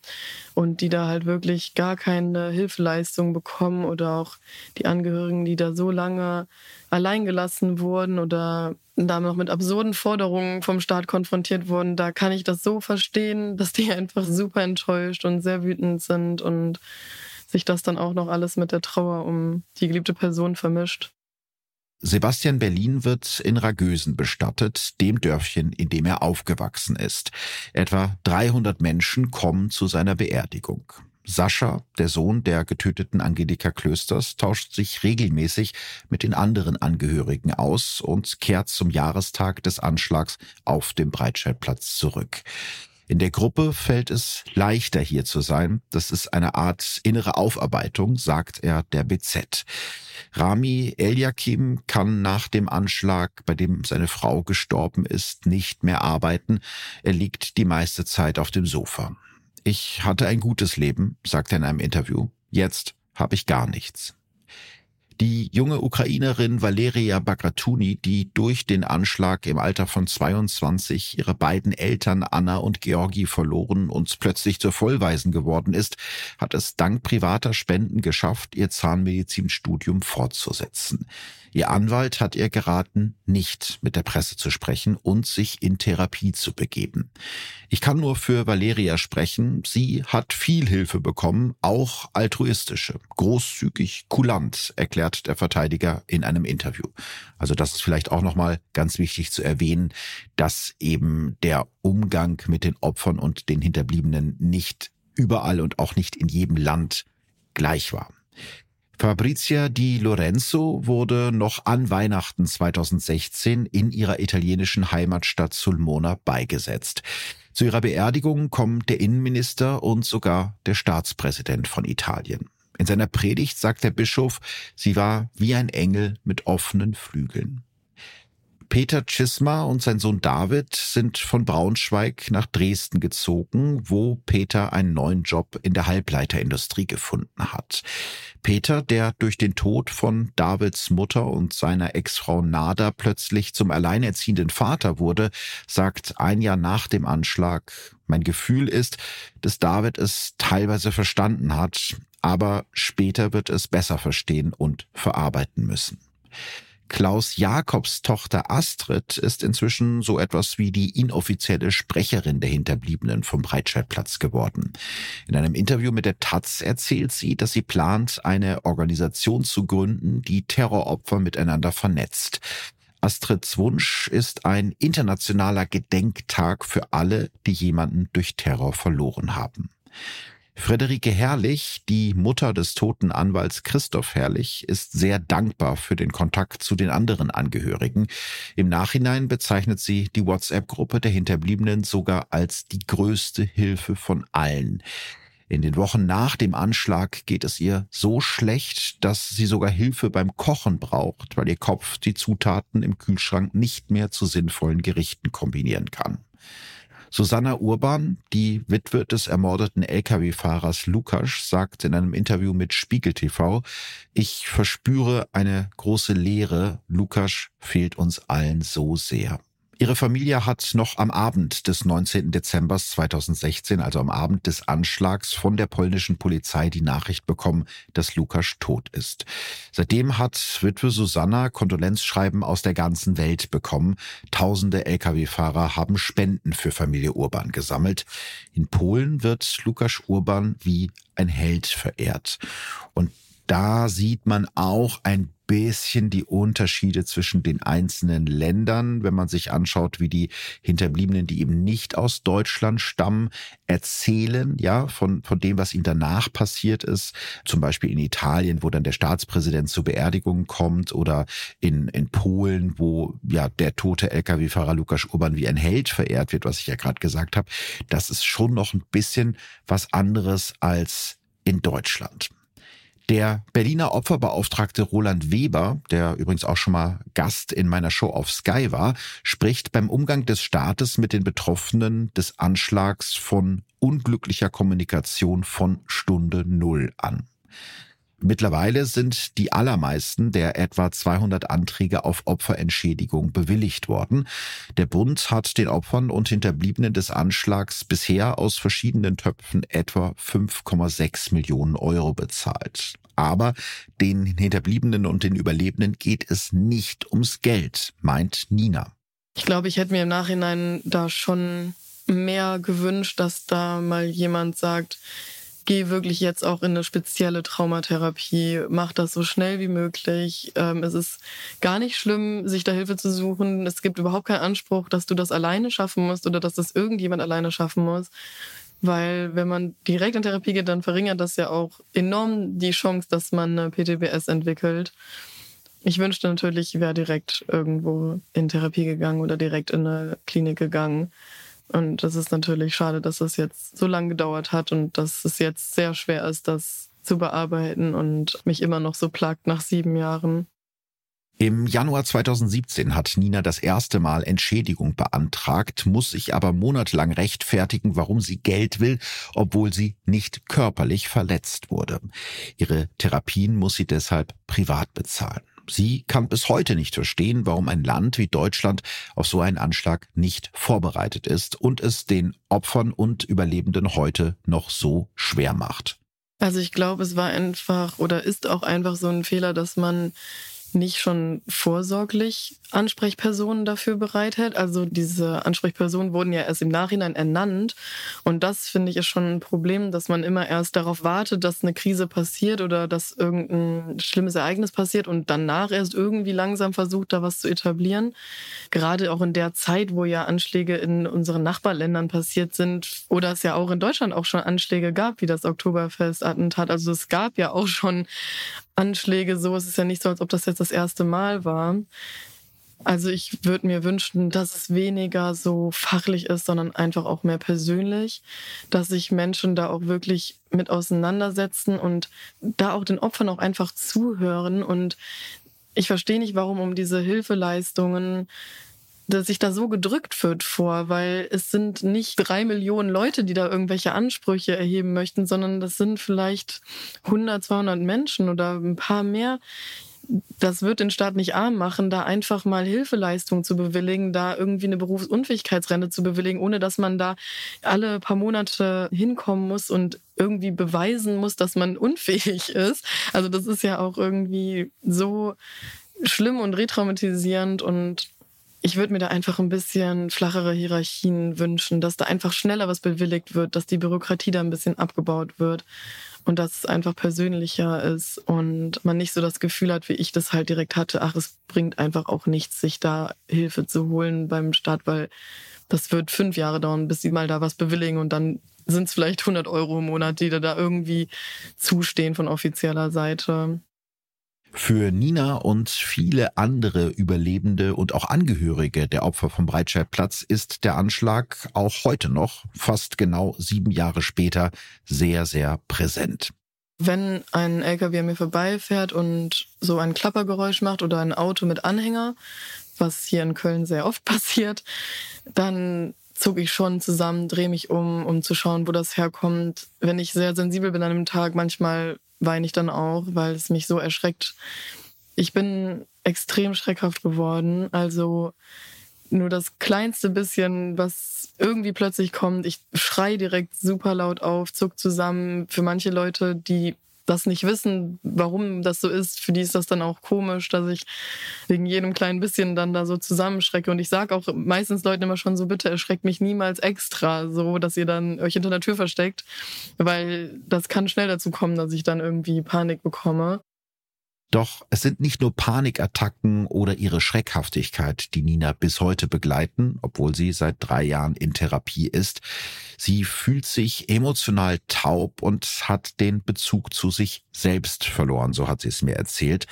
und die da halt wirklich gar keine Hilfeleistung bekommen oder auch die Angehörigen, die da so lange alleingelassen wurden oder da noch mit absurden Forderungen vom Staat konfrontiert wurden, da kann ich das so verstehen, [laughs] dass die einfach super enttäuscht und sehr wütend sind und sich das dann auch noch alles mit der Trauer um die geliebte Person vermischt. Sebastian Berlin wird in Ragösen bestattet, dem Dörfchen, in dem er aufgewachsen ist. Etwa 300 Menschen kommen zu seiner Beerdigung. Sascha, der Sohn der getöteten Angelika Klösters, tauscht sich regelmäßig mit den anderen Angehörigen aus und kehrt zum Jahrestag des Anschlags auf dem Breitscheidplatz zurück. In der Gruppe fällt es leichter hier zu sein. Das ist eine Art innere Aufarbeitung, sagt er der BZ. Rami Eliakim kann nach dem Anschlag, bei dem seine Frau gestorben ist, nicht mehr arbeiten. Er liegt die meiste Zeit auf dem Sofa. Ich hatte ein gutes Leben, sagt er in einem Interview. Jetzt habe ich gar nichts. Die junge Ukrainerin Valeria Bagratuni, die durch den Anschlag im Alter von 22 ihre beiden Eltern Anna und Georgi verloren und plötzlich zur Vollweisen geworden ist, hat es dank privater Spenden geschafft, ihr Zahnmedizinstudium fortzusetzen. Ihr Anwalt hat ihr geraten, nicht mit der Presse zu sprechen und sich in Therapie zu begeben. Ich kann nur für Valeria sprechen. Sie hat viel Hilfe bekommen, auch altruistische, großzügig, kulant, erklärt der Verteidiger in einem Interview. Also das ist vielleicht auch nochmal ganz wichtig zu erwähnen, dass eben der Umgang mit den Opfern und den Hinterbliebenen nicht überall und auch nicht in jedem Land gleich war. Fabrizia Di Lorenzo wurde noch an Weihnachten 2016 in ihrer italienischen Heimatstadt Sulmona beigesetzt. Zu ihrer Beerdigung kommen der Innenminister und sogar der Staatspräsident von Italien. In seiner Predigt sagt der Bischof, sie war wie ein Engel mit offenen Flügeln. Peter Chisma und sein Sohn David sind von Braunschweig nach Dresden gezogen, wo Peter einen neuen Job in der Halbleiterindustrie gefunden hat. Peter, der durch den Tod von Davids Mutter und seiner Ex-Frau Nada plötzlich zum alleinerziehenden Vater wurde, sagt ein Jahr nach dem Anschlag, mein Gefühl ist, dass David es teilweise verstanden hat, aber später wird es besser verstehen und verarbeiten müssen. Klaus Jakobs Tochter Astrid ist inzwischen so etwas wie die inoffizielle Sprecherin der Hinterbliebenen vom Breitscheidplatz geworden. In einem Interview mit der Taz erzählt sie, dass sie plant, eine Organisation zu gründen, die Terroropfer miteinander vernetzt. Astrids Wunsch ist ein internationaler Gedenktag für alle, die jemanden durch Terror verloren haben. Friederike Herrlich, die Mutter des toten Anwalts Christoph Herrlich, ist sehr dankbar für den Kontakt zu den anderen Angehörigen. Im Nachhinein bezeichnet sie die WhatsApp-Gruppe der Hinterbliebenen sogar als die größte Hilfe von allen. In den Wochen nach dem Anschlag geht es ihr so schlecht, dass sie sogar Hilfe beim Kochen braucht, weil ihr Kopf die Zutaten im Kühlschrank nicht mehr zu sinnvollen Gerichten kombinieren kann. Susanna Urban, die Witwe des ermordeten Lkw-Fahrers Lukas, sagt in einem Interview mit Spiegel TV, ich verspüre eine große Leere. Lukas fehlt uns allen so sehr. Ihre Familie hat noch am Abend des 19. Dezember 2016, also am Abend des Anschlags, von der polnischen Polizei die Nachricht bekommen, dass Lukas tot ist. Seitdem hat Witwe Susanna Kondolenzschreiben aus der ganzen Welt bekommen. Tausende Lkw-Fahrer haben Spenden für Familie Urban gesammelt. In Polen wird Lukas Urban wie ein Held verehrt. Und da sieht man auch ein bisschen die Unterschiede zwischen den einzelnen Ländern, wenn man sich anschaut, wie die Hinterbliebenen, die eben nicht aus Deutschland stammen, erzählen, ja, von, von dem, was ihnen danach passiert ist. Zum Beispiel in Italien, wo dann der Staatspräsident zur Beerdigung kommt oder in, in Polen, wo ja der tote Lkw-Fahrer Lukas Urban wie ein Held verehrt wird, was ich ja gerade gesagt habe. Das ist schon noch ein bisschen was anderes als in Deutschland. Der Berliner Opferbeauftragte Roland Weber, der übrigens auch schon mal Gast in meiner Show auf Sky war, spricht beim Umgang des Staates mit den Betroffenen des Anschlags von unglücklicher Kommunikation von Stunde Null an. Mittlerweile sind die allermeisten der etwa 200 Anträge auf Opferentschädigung bewilligt worden. Der Bund hat den Opfern und Hinterbliebenen des Anschlags bisher aus verschiedenen Töpfen etwa 5,6 Millionen Euro bezahlt. Aber den Hinterbliebenen und den Überlebenden geht es nicht ums Geld, meint Nina. Ich glaube, ich hätte mir im Nachhinein da schon mehr gewünscht, dass da mal jemand sagt, geh wirklich jetzt auch in eine spezielle Traumatherapie, mach das so schnell wie möglich. Ähm, es ist gar nicht schlimm, sich da Hilfe zu suchen. Es gibt überhaupt keinen Anspruch, dass du das alleine schaffen musst oder dass das irgendjemand alleine schaffen muss. Weil wenn man direkt in Therapie geht, dann verringert das ja auch enorm die Chance, dass man eine PTBS entwickelt. Ich wünschte natürlich, ich wäre direkt irgendwo in Therapie gegangen oder direkt in eine Klinik gegangen. Und das ist natürlich schade, dass das jetzt so lange gedauert hat und dass es jetzt sehr schwer ist, das zu bearbeiten und mich immer noch so plagt nach sieben Jahren. Im Januar 2017 hat Nina das erste Mal Entschädigung beantragt, muss sich aber monatelang rechtfertigen, warum sie Geld will, obwohl sie nicht körperlich verletzt wurde. Ihre Therapien muss sie deshalb privat bezahlen. Sie kann bis heute nicht verstehen, warum ein Land wie Deutschland auf so einen Anschlag nicht vorbereitet ist und es den Opfern und Überlebenden heute noch so schwer macht. Also ich glaube, es war einfach oder ist auch einfach so ein Fehler, dass man nicht schon vorsorglich Ansprechpersonen dafür bereithält. Also diese Ansprechpersonen wurden ja erst im Nachhinein ernannt. Und das finde ich ist schon ein Problem, dass man immer erst darauf wartet, dass eine Krise passiert oder dass irgendein schlimmes Ereignis passiert und danach erst irgendwie langsam versucht, da was zu etablieren. Gerade auch in der Zeit, wo ja Anschläge in unseren Nachbarländern passiert sind oder es ja auch in Deutschland auch schon Anschläge gab, wie das Oktoberfest-Attentat. Also es gab ja auch schon Anschläge so. Es ist ja nicht so, als ob das jetzt das erste Mal war. Also ich würde mir wünschen, dass es weniger so fachlich ist, sondern einfach auch mehr persönlich, dass sich Menschen da auch wirklich mit auseinandersetzen und da auch den Opfern auch einfach zuhören. Und ich verstehe nicht, warum um diese Hilfeleistungen dass sich da so gedrückt wird vor, weil es sind nicht drei Millionen Leute, die da irgendwelche Ansprüche erheben möchten, sondern das sind vielleicht 100, 200 Menschen oder ein paar mehr. Das wird den Staat nicht arm machen, da einfach mal Hilfeleistungen zu bewilligen, da irgendwie eine Berufsunfähigkeitsrente zu bewilligen, ohne dass man da alle paar Monate hinkommen muss und irgendwie beweisen muss, dass man [laughs] unfähig ist. Also das ist ja auch irgendwie so schlimm und retraumatisierend und ich würde mir da einfach ein bisschen flachere Hierarchien wünschen, dass da einfach schneller was bewilligt wird, dass die Bürokratie da ein bisschen abgebaut wird und dass es einfach persönlicher ist und man nicht so das Gefühl hat, wie ich das halt direkt hatte, ach, es bringt einfach auch nichts, sich da Hilfe zu holen beim Staat, weil das wird fünf Jahre dauern, bis sie mal da was bewilligen und dann sind es vielleicht 100 Euro im Monat, die da irgendwie zustehen von offizieller Seite. Für Nina und viele andere Überlebende und auch Angehörige der Opfer vom Breitscheidplatz ist der Anschlag auch heute noch, fast genau sieben Jahre später, sehr, sehr präsent. Wenn ein LKW an mir vorbeifährt und so ein Klappergeräusch macht oder ein Auto mit Anhänger, was hier in Köln sehr oft [laughs] passiert, dann zucke ich schon zusammen, drehe mich um, um zu schauen, wo das herkommt. Wenn ich sehr sensibel bin an einem Tag, manchmal weine ich dann auch, weil es mich so erschreckt. Ich bin extrem schreckhaft geworden. Also nur das kleinste bisschen, was irgendwie plötzlich kommt, ich schrei direkt super laut auf, zuck zusammen. Für manche Leute, die das nicht wissen, warum das so ist, für die ist das dann auch komisch, dass ich wegen jedem kleinen bisschen dann da so zusammenschrecke. Und ich sage auch meistens Leuten immer schon so, bitte erschreckt mich niemals extra, so dass ihr dann euch hinter der Tür versteckt, weil das kann schnell dazu kommen, dass ich dann irgendwie Panik bekomme. Doch es sind nicht nur Panikattacken oder ihre Schreckhaftigkeit, die Nina bis heute begleiten, obwohl sie seit drei Jahren in Therapie ist. Sie fühlt sich emotional taub und hat den Bezug zu sich selbst verloren, so hat sie es mir erzählt.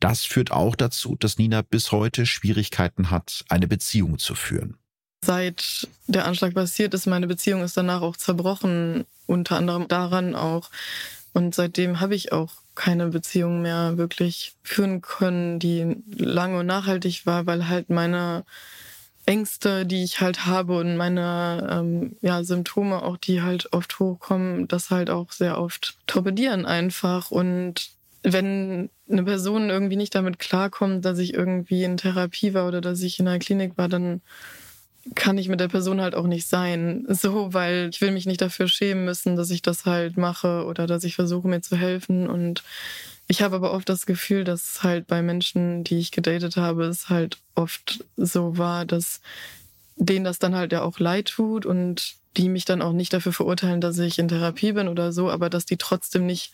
Das führt auch dazu, dass Nina bis heute Schwierigkeiten hat, eine Beziehung zu führen. Seit der Anschlag passiert ist, meine Beziehung ist danach auch zerbrochen, unter anderem daran auch. Und seitdem habe ich auch keine Beziehung mehr wirklich führen können, die lange und nachhaltig war, weil halt meine Ängste, die ich halt habe und meine ähm, ja, Symptome auch, die halt oft hochkommen, das halt auch sehr oft torpedieren einfach. Und wenn eine Person irgendwie nicht damit klarkommt, dass ich irgendwie in Therapie war oder dass ich in einer Klinik war, dann kann ich mit der Person halt auch nicht sein. So, weil ich will mich nicht dafür schämen müssen, dass ich das halt mache oder dass ich versuche, mir zu helfen. Und ich habe aber oft das Gefühl, dass halt bei Menschen, die ich gedatet habe, es halt oft so war, dass denen das dann halt ja auch leid tut und die mich dann auch nicht dafür verurteilen, dass ich in Therapie bin oder so, aber dass die trotzdem nicht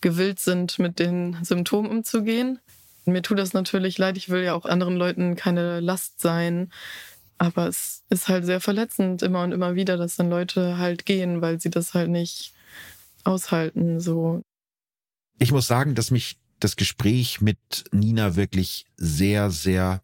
gewillt sind, mit den Symptomen umzugehen. Mir tut das natürlich leid, ich will ja auch anderen Leuten keine Last sein. Aber es ist halt sehr verletzend immer und immer wieder, dass dann Leute halt gehen, weil sie das halt nicht aushalten. So. Ich muss sagen, dass mich das Gespräch mit Nina wirklich sehr, sehr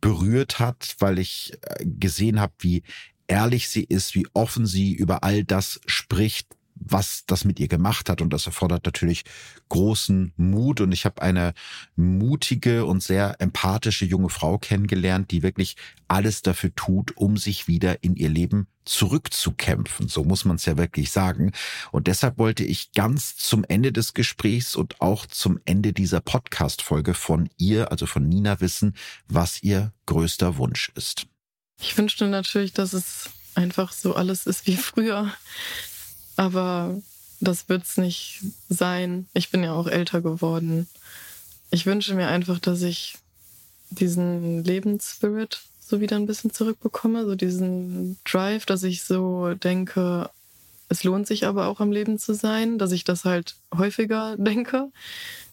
berührt hat, weil ich äh, gesehen habe, wie ehrlich sie ist, wie offen sie über all das spricht, was das mit ihr gemacht hat. Und das erfordert natürlich großen Mut. Und ich habe eine mutige und sehr empathische junge Frau kennengelernt, die wirklich alles dafür tut, um sich wieder in ihr Leben zurückzukämpfen. So muss man es ja wirklich sagen. Und deshalb wollte ich ganz zum Ende des Gesprächs und auch zum Ende dieser Podcast-Folge von ihr, also von Nina, wissen, was ihr größter Wunsch ist. Ich wünschte natürlich, dass es einfach so alles ist wie früher. Aber das wird es nicht sein. Ich bin ja auch älter geworden. Ich wünsche mir einfach, dass ich diesen Lebensspirit so wieder ein bisschen zurückbekomme, so diesen Drive, dass ich so denke, es lohnt sich aber auch am Leben zu sein, dass ich das halt häufiger [laughs] denke.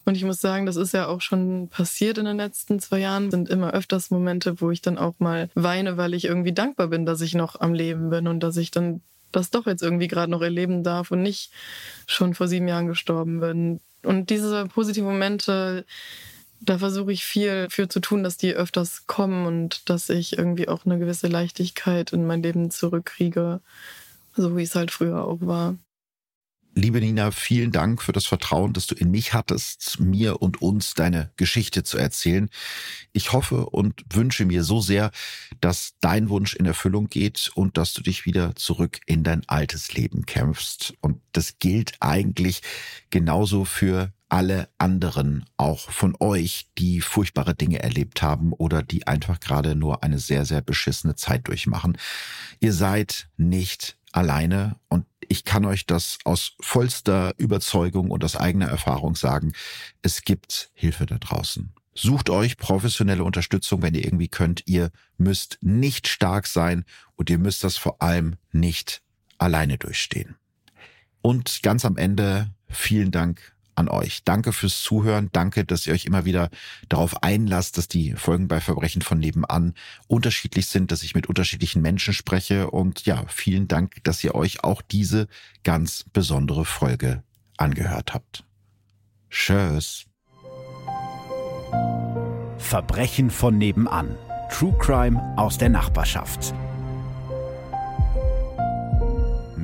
Und ich muss sagen, das ist ja auch schon passiert in den letzten zwei Jahren. Sind immer öfters Momente, wo ich dann auch mal weine, weil ich irgendwie dankbar bin, dass ich noch am Leben bin und dass ich dann das doch jetzt irgendwie gerade noch erleben darf und nicht schon vor sieben Jahren gestorben bin. Und diese positiven Momente, da versuche ich viel für zu tun, dass die öfters kommen und dass ich irgendwie auch eine gewisse Leichtigkeit in mein Leben zurückkriege, so wie es halt früher auch war. Liebe Nina, vielen Dank für das Vertrauen, das du in mich hattest, mir und uns deine Geschichte zu erzählen. Ich hoffe und wünsche mir so sehr, dass dein Wunsch in Erfüllung geht und dass du dich wieder zurück in dein altes Leben kämpfst. Und das gilt eigentlich genauso für alle anderen, auch von euch, die furchtbare Dinge erlebt haben oder die einfach gerade nur eine sehr, sehr beschissene Zeit durchmachen. Ihr seid nicht alleine und ich kann euch das aus vollster Überzeugung und aus eigener Erfahrung sagen. Es gibt Hilfe da draußen. Sucht euch professionelle Unterstützung, wenn ihr irgendwie könnt. Ihr müsst nicht stark sein und ihr müsst das vor allem nicht alleine durchstehen. Und ganz am Ende vielen Dank an euch. Danke fürs Zuhören. Danke, dass ihr euch immer wieder darauf einlasst, dass die Folgen bei Verbrechen von nebenan unterschiedlich sind, dass ich mit unterschiedlichen Menschen spreche. Und ja, vielen Dank, dass ihr euch auch diese ganz besondere Folge angehört habt. Tschüss. Verbrechen von nebenan. True Crime aus der Nachbarschaft.